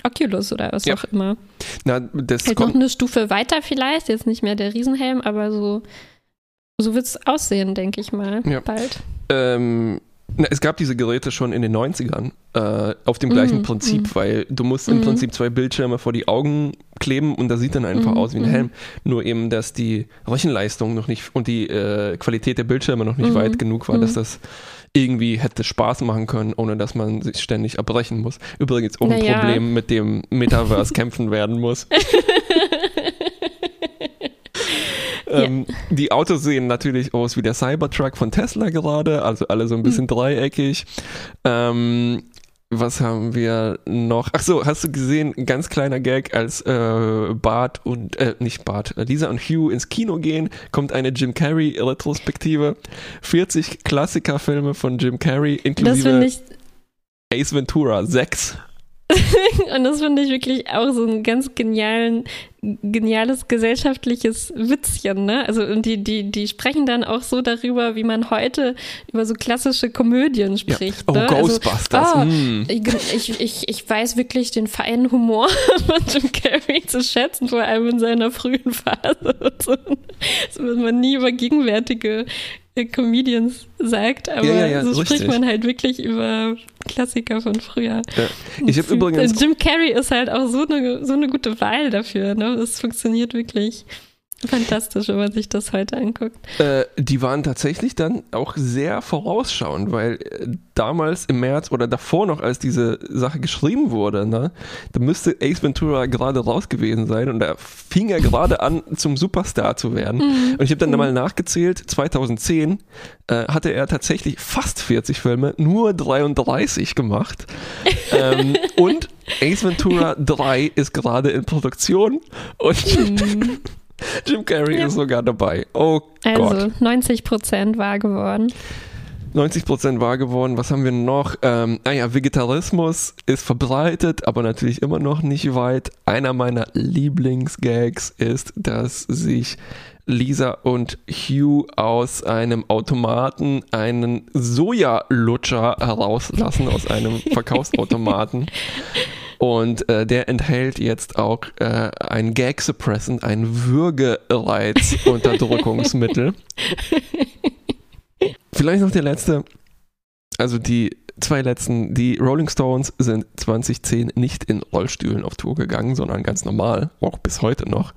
Oculus oder was ja. auch immer. Na, das halt noch eine Stufe weiter vielleicht, jetzt nicht mehr der Riesenhelm, aber so so wird es aussehen, denke ich mal, ja. bald. Ähm, na, es gab diese Geräte schon in den 90ern äh, auf dem gleichen mm, Prinzip, mm. weil du musst im mm. Prinzip zwei Bildschirme vor die Augen kleben und das sieht dann einfach mm, aus wie ein mm. Helm. Nur eben, dass die Rechenleistung noch nicht und die äh, Qualität der Bildschirme noch nicht mm, weit genug war, dass das irgendwie hätte Spaß machen können, ohne dass man sich ständig abbrechen muss. Übrigens auch ein naja. Problem, mit dem Metaverse kämpfen werden muss. Ähm, Die Autos sehen natürlich aus wie der Cybertruck von Tesla gerade, also alle so ein bisschen mhm. dreieckig. Ähm, was haben wir noch? Ach so, hast du gesehen, ein ganz kleiner Gag, als äh, Bart und, äh, nicht Bart, Lisa und Hugh ins Kino gehen, kommt eine Jim Carrey Retrospektive. 40 Klassikerfilme von Jim Carrey, inklusive Ace Ventura 6. und das finde ich wirklich auch so ein ganz genialen, geniales gesellschaftliches Witzchen, ne? Also und die, die, die sprechen dann auch so darüber, wie man heute über so klassische Komödien spricht. Ja. Oh, ne? Ghostbusters. Also, oh, mm. ich, ich, ich weiß wirklich den feinen Humor von Jim Carrey zu schätzen, vor allem in seiner frühen Phase. So, so wird man nie über gegenwärtige Comedians sagt, aber ja, ja, ja, so richtig. spricht man halt wirklich über Klassiker von früher. Ich habe übrigens Jim Carrey ist halt auch so eine, so eine gute Wahl dafür. Ne? Das funktioniert wirklich. Fantastisch, wenn man sich das heute anguckt. Äh, die waren tatsächlich dann auch sehr vorausschauend, weil äh, damals im März oder davor noch, als diese Sache geschrieben wurde, ne, da müsste Ace Ventura gerade raus gewesen sein und da fing er gerade an, zum Superstar zu werden. Mhm. Und ich habe dann mhm. mal nachgezählt, 2010 äh, hatte er tatsächlich fast 40 Filme, nur 33 gemacht. ähm, und Ace Ventura 3 ist gerade in Produktion und mhm. Jim Carrey ja. ist sogar dabei. Oh also, Gott. Also 90 Prozent wahr geworden. 90 Prozent wahr geworden. Was haben wir noch? Ähm, naja, Vegetarismus ist verbreitet, aber natürlich immer noch nicht weit. Einer meiner Lieblingsgags ist, dass sich Lisa und Hugh aus einem Automaten einen Sojalutscher herauslassen, aus einem Verkaufsautomaten. Und äh, der enthält jetzt auch äh, ein Gag-Suppressant, ein Würgereiz-Unterdrückungsmittel. Vielleicht noch der letzte. Also die zwei letzten. Die Rolling Stones sind 2010 nicht in Rollstühlen auf Tour gegangen, sondern ganz normal, auch bis heute noch.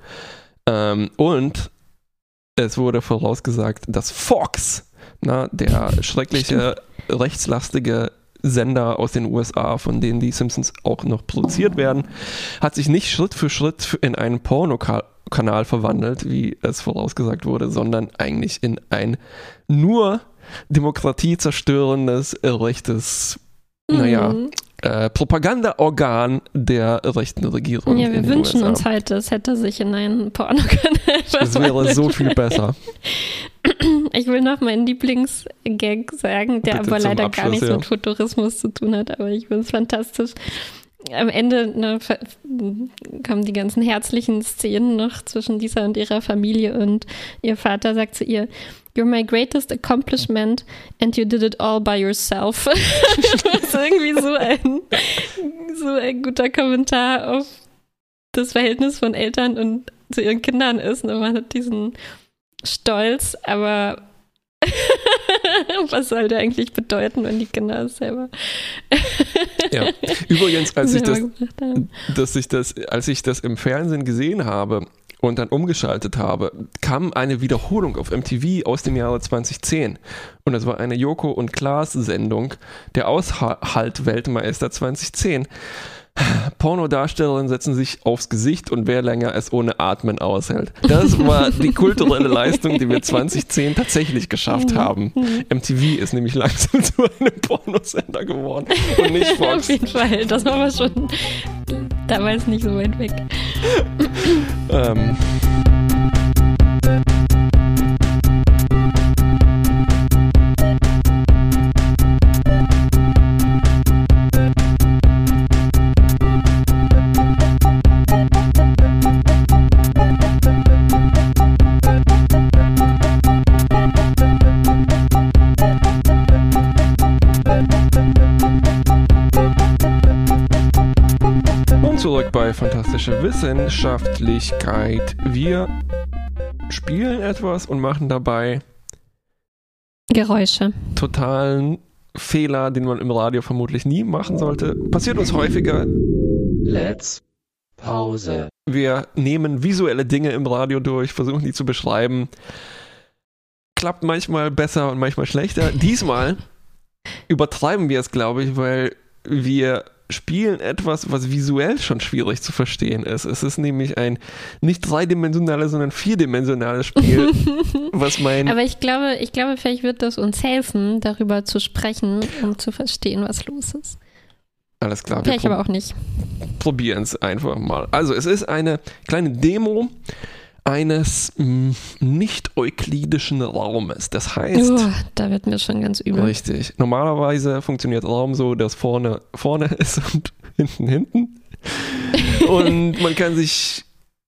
Ähm, und es wurde vorausgesagt, dass Fox Na, der schreckliche, rechtslastige Sender aus den USA, von denen die Simpsons auch noch produziert werden, hat sich nicht Schritt für Schritt in einen Pornokanal verwandelt, wie es vorausgesagt wurde, sondern eigentlich in ein nur demokratiezerstörendes, rechtes, mhm. naja, äh, Propagandaorgan der rechten Regierung. Ja, wir wünschen USA. uns halt, es hätte sich in einen Pornokanal. Das wäre so viel besser. Ich will noch meinen Lieblingsgag sagen, der Bitte aber leider Abschluss, gar nichts ja. mit Futurismus zu tun hat, aber ich finde es fantastisch. Am Ende ne, kommen die ganzen herzlichen Szenen noch zwischen Lisa und ihrer Familie und ihr Vater sagt zu ihr, You're my greatest accomplishment and you did it all by yourself. Was irgendwie so ein, so ein guter Kommentar auf das Verhältnis von Eltern und zu ihren Kindern ist. Und man hat diesen Stolz, aber was soll der eigentlich bedeuten, wenn die Kinder es selber. ja. Übrigens, als ich das, dass ich das, als ich das im Fernsehen gesehen habe, und dann umgeschaltet habe, kam eine Wiederholung auf MTV aus dem Jahre 2010. Und das war eine Joko und Klaas Sendung, der Aushalt-Weltmeister 2010. Pornodarstellerinnen setzen sich aufs Gesicht und wer länger es ohne Atmen aushält. Das war die kulturelle Leistung, die wir 2010 tatsächlich geschafft haben. MTV ist nämlich langsam zu einem Pornosender geworden und nicht Fox. Auf jeden Fall, das war aber schon damals nicht so weit weg. ähm. Bei Fantastische Wissenschaftlichkeit. Wir spielen etwas und machen dabei Geräusche. Totalen Fehler, den man im Radio vermutlich nie machen sollte. Passiert uns häufiger. Let's Pause. Wir nehmen visuelle Dinge im Radio durch, versuchen die zu beschreiben. Klappt manchmal besser und manchmal schlechter. Diesmal übertreiben wir es, glaube ich, weil wir spielen etwas, was visuell schon schwierig zu verstehen ist. Es ist nämlich ein nicht dreidimensionales, sondern vierdimensionales Spiel, was mein. Aber ich glaube, ich glaube, vielleicht wird das uns helfen, darüber zu sprechen, um zu verstehen, was los ist. Alles klar. Vielleicht aber auch nicht. Probieren es einfach mal. Also, es ist eine kleine Demo eines hm, nicht-euklidischen Raumes. Das heißt. Oh, da wird mir schon ganz übel. Richtig. Normalerweise funktioniert Raum so, dass vorne vorne ist und hinten hinten. und man kann sich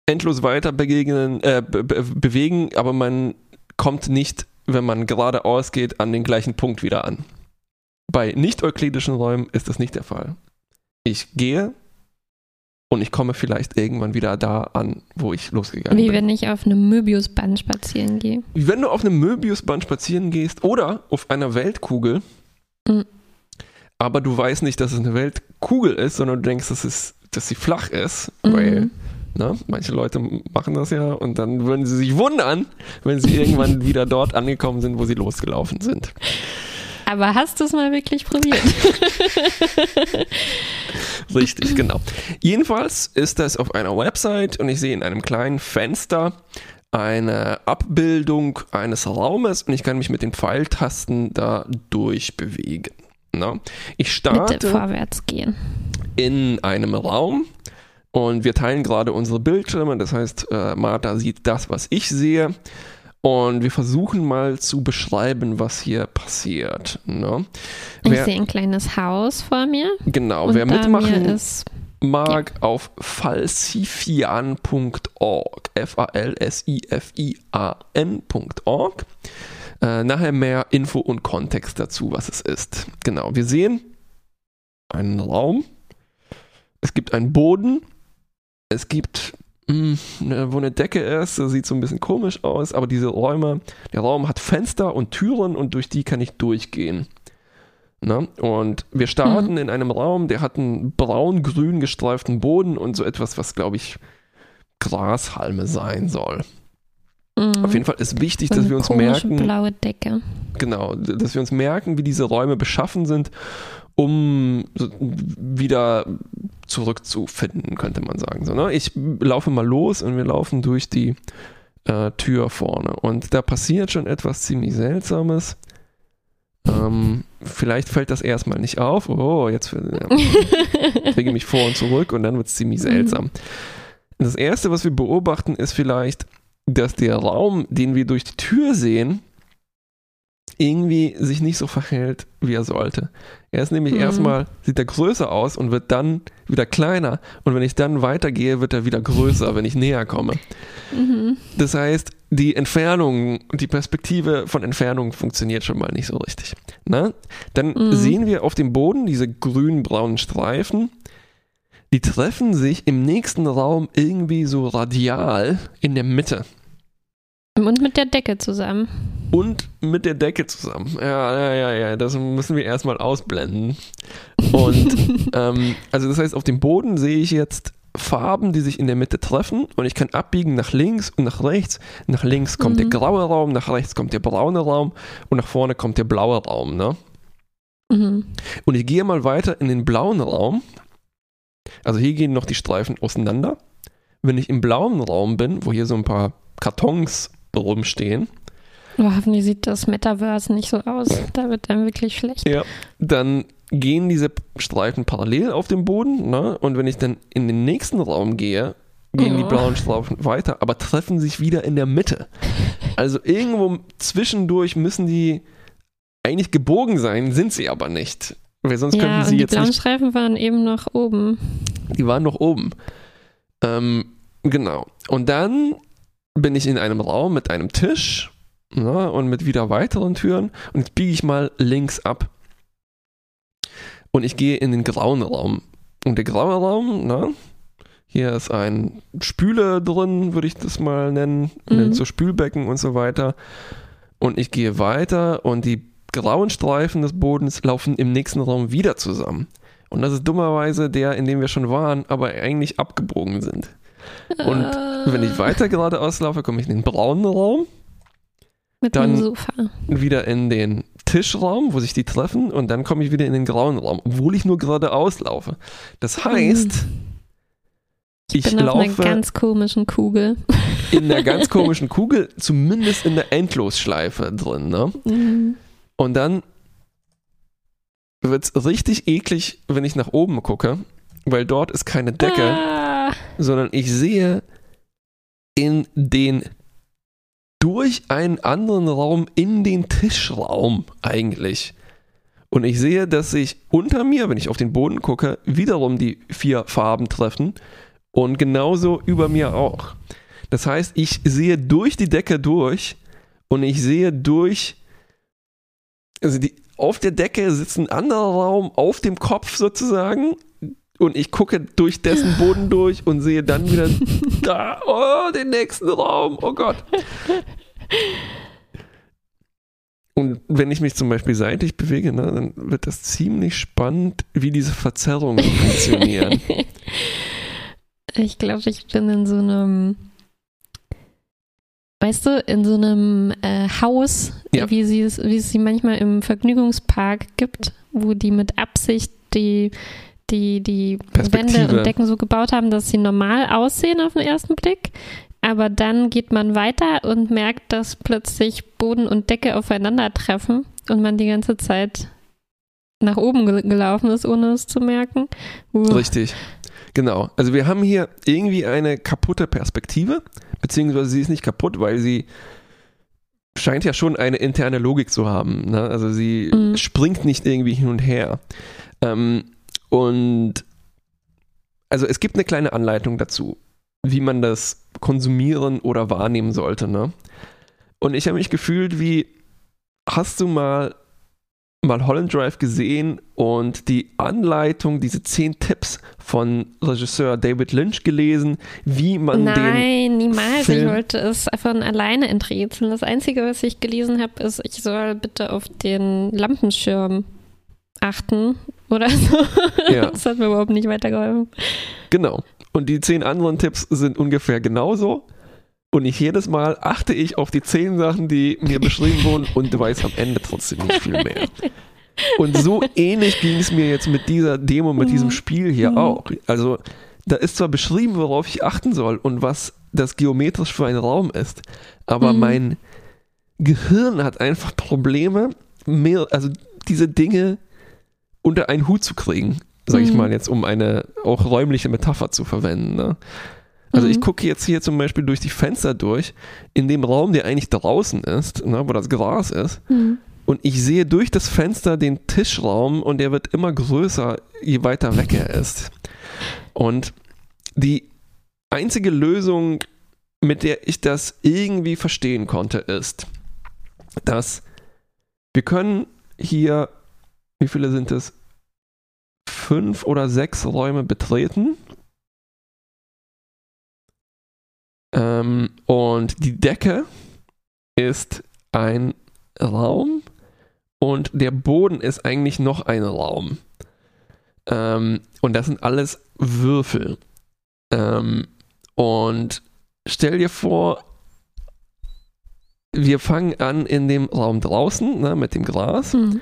endlos weiter begegnen, äh, be bewegen, aber man kommt nicht, wenn man geradeaus geht, an den gleichen Punkt wieder an. Bei nicht-euklidischen Räumen ist das nicht der Fall. Ich gehe und ich komme vielleicht irgendwann wieder da an, wo ich losgegangen Wie bin. Wie wenn ich auf einem Möbiusband spazieren gehe. Wie wenn du auf einem Möbiusband spazieren gehst oder auf einer Weltkugel, mhm. aber du weißt nicht, dass es eine Weltkugel ist, sondern du denkst, dass, es, dass sie flach ist, mhm. weil na, manche Leute machen das ja und dann würden sie sich wundern, wenn sie irgendwann wieder dort angekommen sind, wo sie losgelaufen sind. Aber hast du es mal wirklich probiert? Richtig, genau. Jedenfalls ist das auf einer Website und ich sehe in einem kleinen Fenster eine Abbildung eines Raumes und ich kann mich mit den Pfeiltasten da durchbewegen. Na, ich starte Bitte vorwärts gehen. in einem Raum und wir teilen gerade unsere Bildschirme. Das heißt, äh, Martha sieht das, was ich sehe. Und wir versuchen mal zu beschreiben, was hier passiert. Ne? Wer, ich sehe ein kleines Haus vor mir. Genau, wer mitmachen ist, mag, ja. auf falsifian.org, F-A-L-S-I-F-I-A-N.org. Äh, nachher mehr Info und Kontext dazu, was es ist. Genau, wir sehen einen Raum. Es gibt einen Boden. Es gibt mh, hm, ne, wo eine Decke ist, das sieht so ein bisschen komisch aus, aber diese Räume, der Raum hat Fenster und Türen und durch die kann ich durchgehen. Ne? Und wir starten mhm. in einem Raum, der hat einen braun-grün gestreiften Boden und so etwas, was glaube ich Grashalme sein soll. Mhm. Auf jeden Fall ist wichtig, so dass wir uns merken. blaue Decke. Genau, dass wir uns merken, wie diese Räume beschaffen sind, um wieder zurückzufinden, könnte man sagen. So, ne? Ich laufe mal los und wir laufen durch die äh, Tür vorne. Und da passiert schon etwas ziemlich Seltsames. Ähm, vielleicht fällt das erstmal nicht auf. Oh, jetzt äh, kriege ich mich vor und zurück und dann wird es ziemlich Mhm. seltsam. Das erste, was wir beobachten, ist vielleicht, dass der Raum, den wir durch die Tür sehen, irgendwie sich nicht so verhält, wie er sollte. Er ist nämlich Mhm. erstmal, sieht er größer aus und wird dann wieder kleiner. Und wenn ich dann weitergehe, wird er wieder größer, wenn ich näher komme. Mhm. Das heißt, die Entfernung, die Perspektive von Entfernung funktioniert schon mal nicht so richtig. Na? Dann Mhm. sehen wir auf dem Boden diese grün-braunen Streifen. Die treffen sich im nächsten Raum irgendwie so radial in der Mitte. Und mit der Decke zusammen. Und mit der Decke zusammen. Ja, ja, ja, ja. Das müssen wir erstmal ausblenden. Und ähm, also das heißt, auf dem Boden sehe ich jetzt Farben, die sich in der Mitte treffen und ich kann abbiegen nach links und nach rechts. Nach links kommt der Mhm. graue Raum, nach rechts kommt der braune Raum und nach vorne kommt der blaue Raum. Ne? Mhm. Und ich gehe mal weiter in den blauen Raum. Also hier gehen noch die Streifen auseinander. Wenn ich im blauen Raum bin, wo hier so ein paar Kartons rumstehen, Oh, hoffentlich sieht das Metaverse nicht so aus. Da wird dann wirklich schlecht. Ja, dann gehen diese Streifen parallel auf dem Boden, ne? Und wenn ich dann in den nächsten Raum gehe, gehen die Oh. blauen Streifen weiter, aber treffen sich wieder in der Mitte. Also irgendwo zwischendurch müssen die eigentlich gebogen sein, sind sie aber nicht. Weil sonst Ja, könnten und sie die jetzt blauen nicht. Streifen waren eben noch oben. Die waren noch oben. Ähm, genau. Und dann bin ich in einem Raum mit einem Tisch ne, und mit wieder weiteren Türen und jetzt biege ich mal links ab. Und ich gehe in den grauen Raum. Und der graue Raum, ne, hier ist ein Spüle drin, würde ich das mal nennen, Mhm. so Spülbecken und so weiter. Und ich gehe weiter und die grauen Streifen des Bodens laufen im nächsten Raum wieder zusammen. Und das ist dummerweise der, in dem wir schon waren, aber eigentlich abgebogen sind. Und Wenn ich weiter geradeaus laufe, komme ich in den braunen Raum, Mit dann- dem Sofa. wieder in den Tischraum, wo sich die treffen, und dann komme ich wieder in den grauen Raum, obwohl ich nur geradeaus laufe. Das heißt, ich, bin auf einer laufe ganz komischen Kugel. in einer ganz komischen Kugel, zumindest in der Endlosschleife drin. Ne? Mhm. Und dann wird es richtig eklig, wenn ich nach oben gucke, weil dort ist keine Decke. Ah, sondern ich sehe in den durch einen anderen Raum in den Tischraum eigentlich. Und ich sehe, dass sich unter mir, wenn ich auf den Boden gucke, wiederum die vier Farben treffen und genauso über mir auch. Das heißt, ich sehe durch die Decke durch und ich sehe durch, also die, auf der Decke sitzt ein anderer Raum auf dem Kopf sozusagen und ich gucke durch dessen Boden durch und sehe dann wieder da, oh, den nächsten Raum, oh Gott. Und wenn ich mich zum Beispiel seitlich bewege, ne, dann wird das ziemlich spannend, wie diese Verzerrungen funktionieren. ich glaube, ich bin in so einem, weißt du, in so einem äh, Haus, Ja. wie, sie es, wie es sie manchmal im Vergnügungspark gibt, wo die mit Absicht die, die, die. Wände und Decken so gebaut haben, dass sie normal aussehen auf den ersten Blick. Aber dann geht man weiter und merkt, dass plötzlich Boden und Decke aufeinandertreffen und man die ganze Zeit nach oben gel- gelaufen ist, ohne es zu merken. Uh. Richtig. Genau. Also wir haben hier irgendwie eine kaputte Perspektive, beziehungsweise sie ist nicht kaputt, weil sie scheint ja schon eine interne Logik zu haben. Ne? Also sie Mhm. springt nicht irgendwie hin und her. Ähm, und also es gibt eine kleine Anleitung dazu, wie man das konsumieren oder wahrnehmen sollte. Ne? Und ich habe mich gefühlt wie, hast du mal mal Holland Drive gesehen und die Anleitung, diese zehn Tipps von Regisseur David Lynch gelesen, wie man den Nein, niemals. Film- Ich wollte es von alleine entrezeln. Das Einzige, was ich gelesen habe, ist, ich soll bitte auf den Lampenschirm achten oder so. Ja. Das hat mir überhaupt nicht weitergeholfen. Genau. Und die zehn anderen Tipps sind ungefähr genauso. Und ich jedes Mal achte ich auf die zehn Sachen, die mir beschrieben wurden und weiß am Ende trotzdem nicht viel mehr. Und so ähnlich ging es mir jetzt mit dieser Demo, mit diesem Spiel hier auch. Also da ist zwar beschrieben, worauf ich achten soll und was das geometrisch für ein Raum ist, aber Mhm. mein Gehirn hat einfach Probleme, mehr, also diese Dinge unter einen Hut zu kriegen, sag ich Mhm. mal jetzt, um eine auch räumliche Metapher zu verwenden. Ne? Also ich Mhm. gucke jetzt hier zum Beispiel durch die Fenster durch, in dem Raum, der eigentlich draußen ist, ne, wo das Gras ist, Mhm. und ich sehe durch das Fenster den Tischraum und der wird immer größer, je weiter weg er ist. Und die einzige Lösung, mit der ich das irgendwie verstehen konnte, ist, dass wir können hier, wie viele sind es? Fünf oder sechs Räume betreten. Ähm, und die Decke ist ein Raum und der Boden ist eigentlich noch ein Raum. Ähm, und das sind alles Würfel. Ähm, und stell dir vor, wir fangen an in dem Raum draußen ne, mit dem Gras Mhm.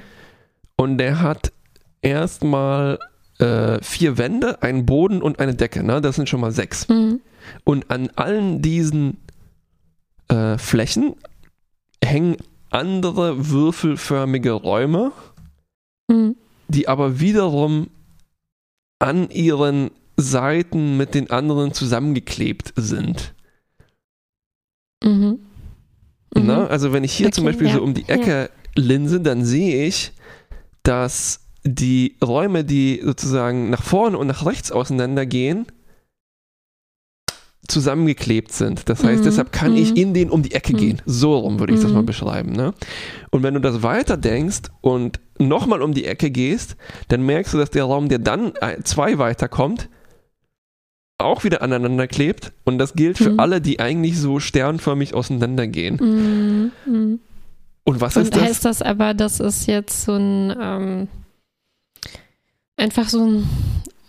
Und der hat erstmal äh, vier Wände, einen Boden und eine Decke. Ne? Das sind schon mal sechs. Mhm. Und an allen diesen äh, Flächen hängen andere würfelförmige Räume, Mhm. die aber wiederum an ihren Seiten mit den anderen zusammengeklebt sind. Mhm. Mhm. Ne? Also wenn ich hier zum Okay, Beispiel ja. so um die Ecke linse, dann sehe ich, dass die Räume, die sozusagen nach vorne und nach rechts auseinandergehen, zusammengeklebt sind. Das heißt, Mhm, deshalb kann ich mhm. in den um die Ecke Mhm. gehen. So rum würde ich das Mhm. mal beschreiben. Ne? Und wenn du das weiter denkst und nochmal um die Ecke gehst, dann merkst du, dass der Raum, der dann äh, zwei weiterkommt, auch wieder aneinander klebt. Und das gilt für Mhm. alle, die eigentlich so sternförmig auseinandergehen. Und was Und ist das? heißt das aber, das ist jetzt so ein ähm, einfach so ein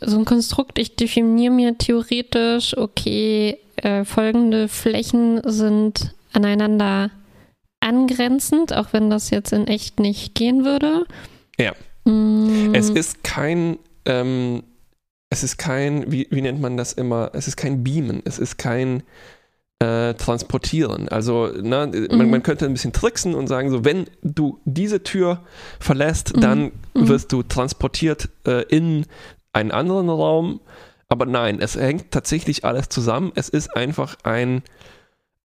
so ein Konstrukt, ich definiere mir theoretisch, okay, äh, folgende Flächen sind aneinander angrenzend, auch wenn das jetzt in echt nicht gehen würde. Ja. Mm, Es ist kein, ähm, es ist kein, wie, wie nennt man das immer? Es ist kein Beamen, es ist kein äh, Transportieren. Also, ne, man, Mhm. man könnte ein bisschen tricksen und sagen, so, wenn du diese Tür verlässt, Mhm. dann Mhm. wirst du transportiert äh, in einen anderen Raum. Aber nein, es hängt tatsächlich alles zusammen. Es ist einfach ein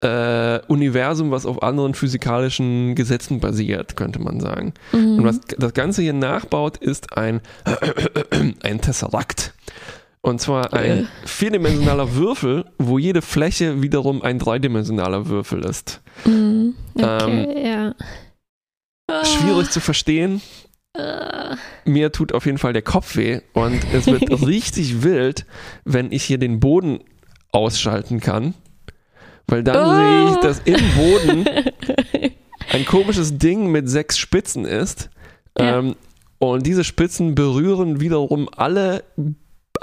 äh, Universum, was auf anderen physikalischen Gesetzen basiert, könnte man sagen. mhm. Und was das Ganze hier nachbaut, ist ein, ein Tesseract. Und zwar ein Äh. vierdimensionaler Würfel, wo jede Fläche wiederum ein dreidimensionaler Würfel ist. Mm, okay, ja. Ah, Ähm, Schwierig zu verstehen. äh, Mir tut auf jeden Fall der Kopf weh und es wird richtig wild, wenn ich hier den Boden ausschalten kann. Weil dann Oh. sehe ich, dass im Boden ein komisches Ding mit sechs Spitzen ist. Ja. Ähm, und diese Spitzen berühren wiederum alle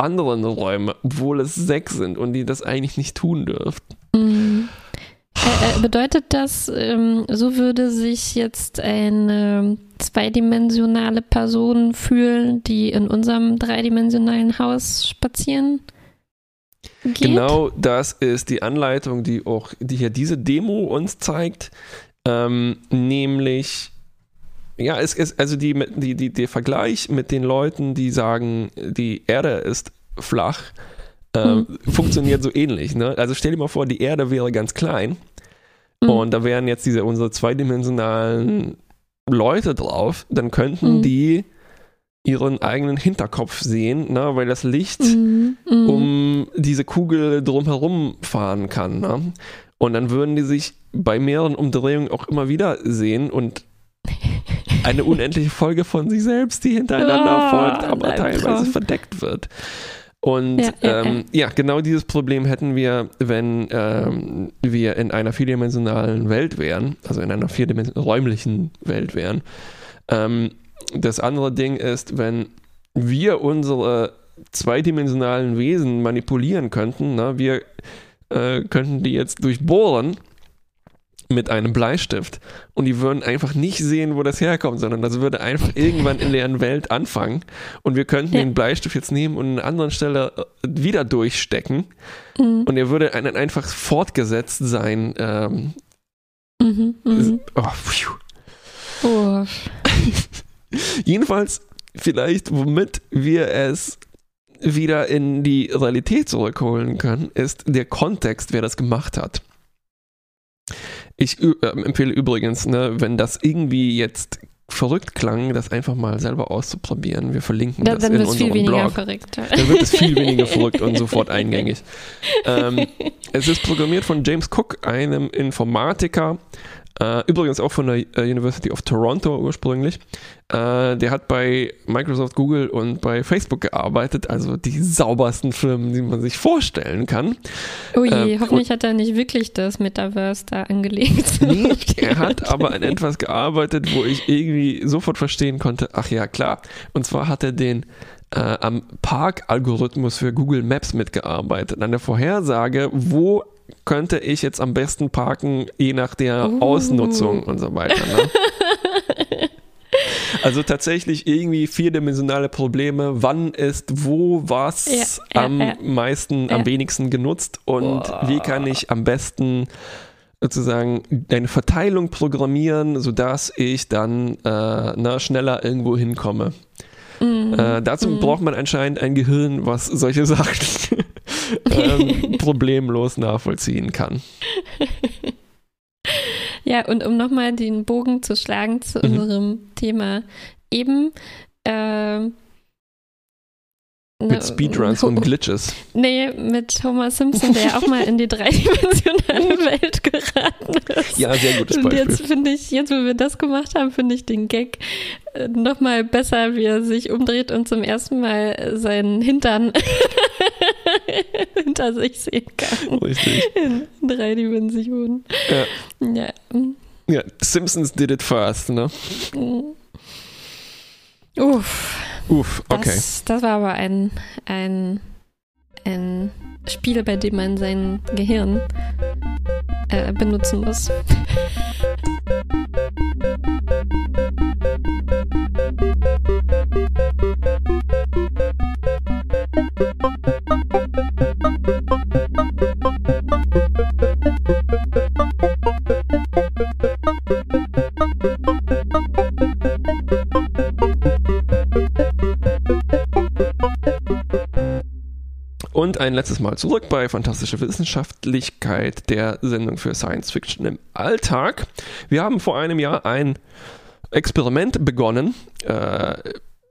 anderen Räume, obwohl es sechs sind und die das eigentlich nicht tun dürften. Mm. Äh, äh, bedeutet das, ähm, so würde sich jetzt eine zweidimensionale Person fühlen, die in unserem dreidimensionalen Haus spazieren geht? Genau das ist die Anleitung, die auch, die hier diese Demo uns zeigt. Ähm, nämlich, ja, es ist also die, die, die, der Vergleich mit den Leuten, die sagen, die Erde ist flach, ähm, funktioniert so ähnlich. Ne? Also stell dir mal vor, die Erde wäre ganz klein Mhm. und da wären jetzt diese unsere zweidimensionalen Leute drauf, dann könnten Mhm. die ihren eigenen Hinterkopf sehen, ne? weil das Licht Mm, mm. um diese Kugel drumherum fahren kann. Ne? Und dann würden die sich bei mehreren Umdrehungen auch immer wieder sehen und eine unendliche Folge von sich selbst, die hintereinander Oh, folgt, aber teilweise Traum. verdeckt wird. Und Ja, ja, ähm, ja, genau dieses Problem hätten wir, wenn ähm, wir in einer vierdimensionalen Welt wären, also in einer vierdimensionalen räumlichen Welt wären. Ähm, das andere Ding ist, wenn wir unsere zweidimensionalen Wesen manipulieren könnten, ne? wir äh, könnten die jetzt durchbohren mit einem Bleistift und die würden einfach nicht sehen, wo das herkommt, sondern das würde einfach irgendwann in der Welt anfangen und wir könnten ja. den Bleistift jetzt nehmen und an einer anderen Stelle äh, wieder durchstecken mhm. und er würde einen einfach fortgesetzt sein. Ähm, mhm, mh. oh, oh. Jedenfalls vielleicht, womit wir es wieder in die Realität zurückholen können, ist der Kontext, wer das gemacht hat. Ich äh, empfehle übrigens, ne, wenn das irgendwie jetzt verrückt klang, das einfach mal selber auszuprobieren. Wir verlinken da, das in unserem viel Blog. Verrückt. Dann wird es viel weniger verrückt und sofort eingängig. Ähm, es ist programmiert von James Cook, einem Informatiker, äh, übrigens auch von der äh, University of Toronto ursprünglich. Äh, der hat bei Microsoft, Google und bei Facebook gearbeitet, also die saubersten Firmen, die man sich vorstellen kann. Oh je, äh, hoffentlich hat er nicht wirklich das Metaverse da angelegt. Nee, er hat aber an etwas gearbeitet, wo ich irgendwie sofort verstehen konnte, ach ja, klar. Und zwar hat er den äh, am Park-Algorithmus für Google Maps mitgearbeitet, an der Vorhersage, wo könnte ich jetzt am besten parken, je nach der uh. Ausnutzung und so weiter. Ne? Also tatsächlich irgendwie vierdimensionale Probleme. Wann ist wo was ja, am ja, meisten, am wenigsten genutzt und Boah. wie kann ich am besten sozusagen eine Verteilung programmieren, sodass ich dann äh, na, schneller irgendwo hinkomme. Mhm. Äh, dazu mhm. braucht man anscheinend ein Gehirn, was solche Sachen ähm, problemlos nachvollziehen kann. Ja, und um nochmal den Bogen zu schlagen zu mhm. unserem Thema eben, äh, mit ne, Speedruns und Glitches. Nee, mit Homer Simpson, der auch mal in die dreidimensionale Welt geraten ist. Ja, sehr gutes Beispiel. Und jetzt finde ich, jetzt wo wir das gemacht haben, finde ich den Gag äh, nochmal besser, wie er sich umdreht und zum ersten Mal seinen Hintern hinter sich sehen kann. Richtig. In drei Dimensionen. Ja. Ja, ja Simpsons did it first, ne? Mhm. Uff. Uff, okay. Das, das, war aber ein, ein, ein Spiel, bei dem man sein Gehirn äh, benutzen muss. Und ein letztes Mal zurück bei Fantastische Wissenschaftlichkeit, der Sendung für Science Fiction im Alltag. Wir haben vor einem Jahr ein Experiment begonnen. Äh,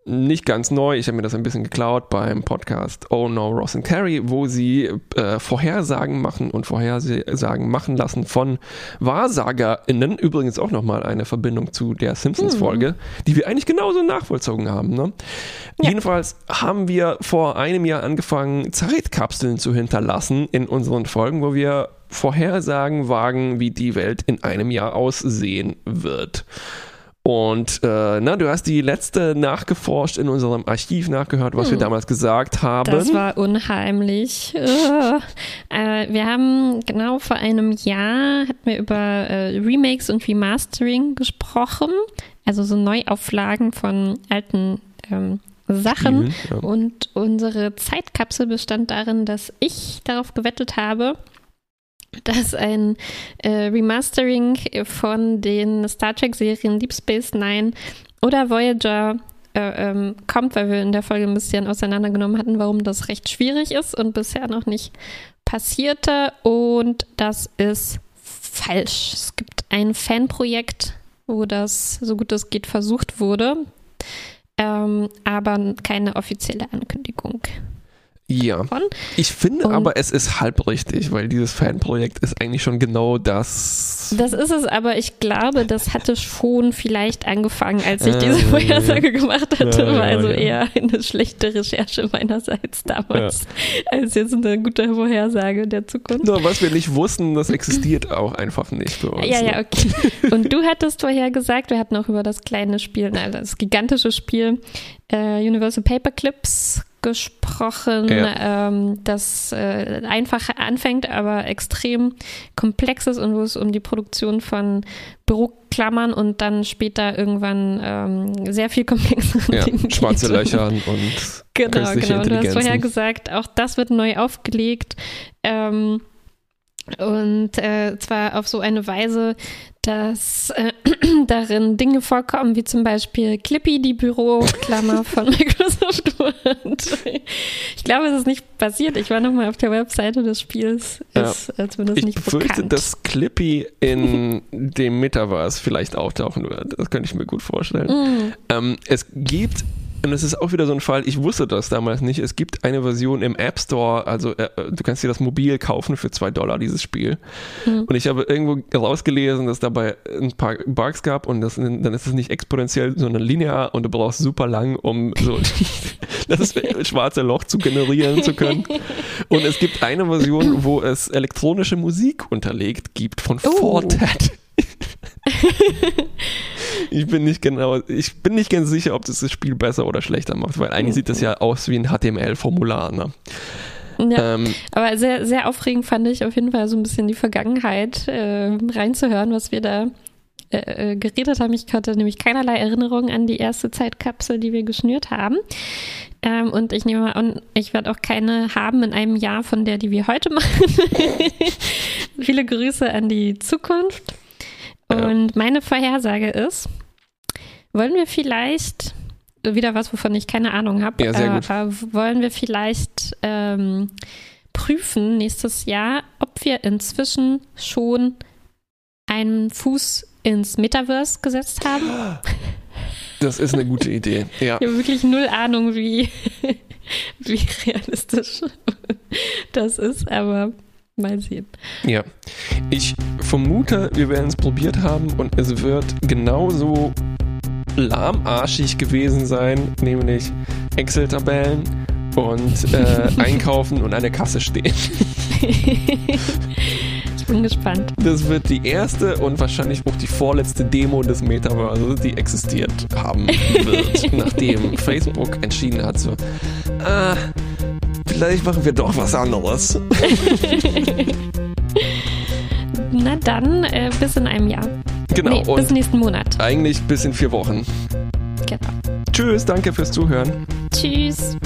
nicht ganz neu, ich habe mir das ein bisschen geklaut beim Podcast Oh No, Ross and Carrie, wo sie äh, Vorhersagen machen und Vorhersagen machen lassen von WahrsagerInnen. Übrigens auch nochmal eine Verbindung zu der Simpsons-Folge, mhm. die wir eigentlich genauso nachvollzogen haben. Ne? Ja. Jedenfalls haben wir vor einem Jahr angefangen, Zeitkapseln zu hinterlassen in unseren Folgen, wo wir Vorhersagen wagen, wie die Welt in einem Jahr aussehen wird. Und äh, na, du hast die letzte nachgeforscht in unserem Archiv nachgehört, was hm. wir damals gesagt haben. Das war unheimlich. Äh, wir haben genau vor einem Jahr hatten wir über äh, Remakes und Remastering gesprochen, also so Neuauflagen von alten ähm, Sachen. Spielen, ja. Und unsere Zeitkapsel bestand darin, dass ich darauf gewettet habe, dass ein äh, Remastering von den Star Trek-Serien Deep Space Nine oder Voyager äh, ähm, kommt, weil wir in der Folge ein bisschen auseinandergenommen hatten, warum das recht schwierig ist und bisher noch nicht passierte. Und das ist falsch. Es gibt ein Fanprojekt, wo das so gut es geht versucht wurde, ähm, aber keine offizielle Ankündigung. Ja. Von. Ich finde und aber, es ist halb richtig, weil dieses Fanprojekt ist eigentlich schon genau das. Das ist es, aber ich glaube, das hatte schon vielleicht angefangen, als ich äh, diese Vorhersage gemacht hatte. Ja, war also ja. eher eine schlechte Recherche meinerseits damals, als jetzt eine gute Vorhersage der Zukunft. Nur was wir nicht wussten, das existiert auch einfach nicht für uns. Ja, ja, ne? okay. Und du hattest vorher gesagt, wir hatten auch über das kleine Spiel, nein, das gigantische Spiel äh, Universal Paperclips gesprochen, Ja. ähm, das äh, einfach anfängt, aber extrem komplex ist und wo es um die Produktion von Büroklammern und dann später irgendwann ähm, sehr viel komplexere Ja, Dinge schwarze geht. Löcher und Genau, künstliche genau. Du hast vorher gesagt, auch das wird neu aufgelegt. Ähm, und äh, zwar auf so eine Weise, dass äh, darin Dinge vorkommen, wie zum Beispiel Clippy, die Büroklammer von Microsoft Word. Ich glaube, es ist nicht passiert. Ich war nochmal auf der Webseite des Spiels. Ist zumindest ich nicht befürchte, bekannt. dass Clippy in dem Metaverse vielleicht auftauchen wird. Das könnte ich mir gut vorstellen. Mm, Ähm, es gibt, und es ist auch wieder so ein Fall, ich wusste das damals nicht, es gibt eine Version im App Store, also äh, du kannst dir das mobil kaufen für zwei Dollar, dieses Spiel. Hm. Und ich habe irgendwo rausgelesen, dass dabei ein paar Bugs gab und das, dann ist es nicht exponentiell, sondern linear und du brauchst super lang, um so das schwarze Loch zu generieren zu können. Und es gibt eine Version, wo es elektronische Musik unterlegt gibt von Oh. Fortet. Ich bin nicht genau, ich bin nicht ganz sicher, ob das das Spiel besser oder schlechter macht, weil eigentlich sieht das ja aus wie ein HTML-Formular. Ne? ja. Ähm, Aber sehr, sehr aufregend fand ich auf jeden Fall so ein bisschen die Vergangenheit äh, reinzuhören, was wir da äh, äh, geredet haben. Ich hatte nämlich keinerlei Erinnerung an die erste Zeitkapsel, die wir geschnürt haben. Ähm, und ich nehme mal an, ich werde auch keine haben in einem Jahr von der, die wir heute machen. Viele Grüße an die Zukunft. Und meine Vorhersage ist, wollen wir vielleicht wieder was, wovon ich keine Ahnung habe. Ja, sehr gut. Äh, wollen wir vielleicht ähm, prüfen nächstes Jahr, ob wir inzwischen schon einen Fuß ins Metaverse gesetzt haben? das ist eine gute Idee. Ja. Ich habe wirklich null Ahnung, wie, wie realistisch das ist, aber mal sehen. Ja. Ich vermute, wir werden es probiert haben und es wird genauso lahmarschig gewesen sein, nämlich Excel-Tabellen und äh, einkaufen und an der Kasse stehen. Ich bin gespannt. Das wird die erste und wahrscheinlich auch die vorletzte Demo des Metaverses, die existiert haben wird, nachdem Facebook entschieden hat, so, ah, vielleicht machen wir doch was anderes. Na dann, äh, bis in einem Jahr. Genau, nee, bis nächsten Monat. eigentlich bis in vier Wochen. Genau. Tschüss, danke fürs Zuhören. Tschüss.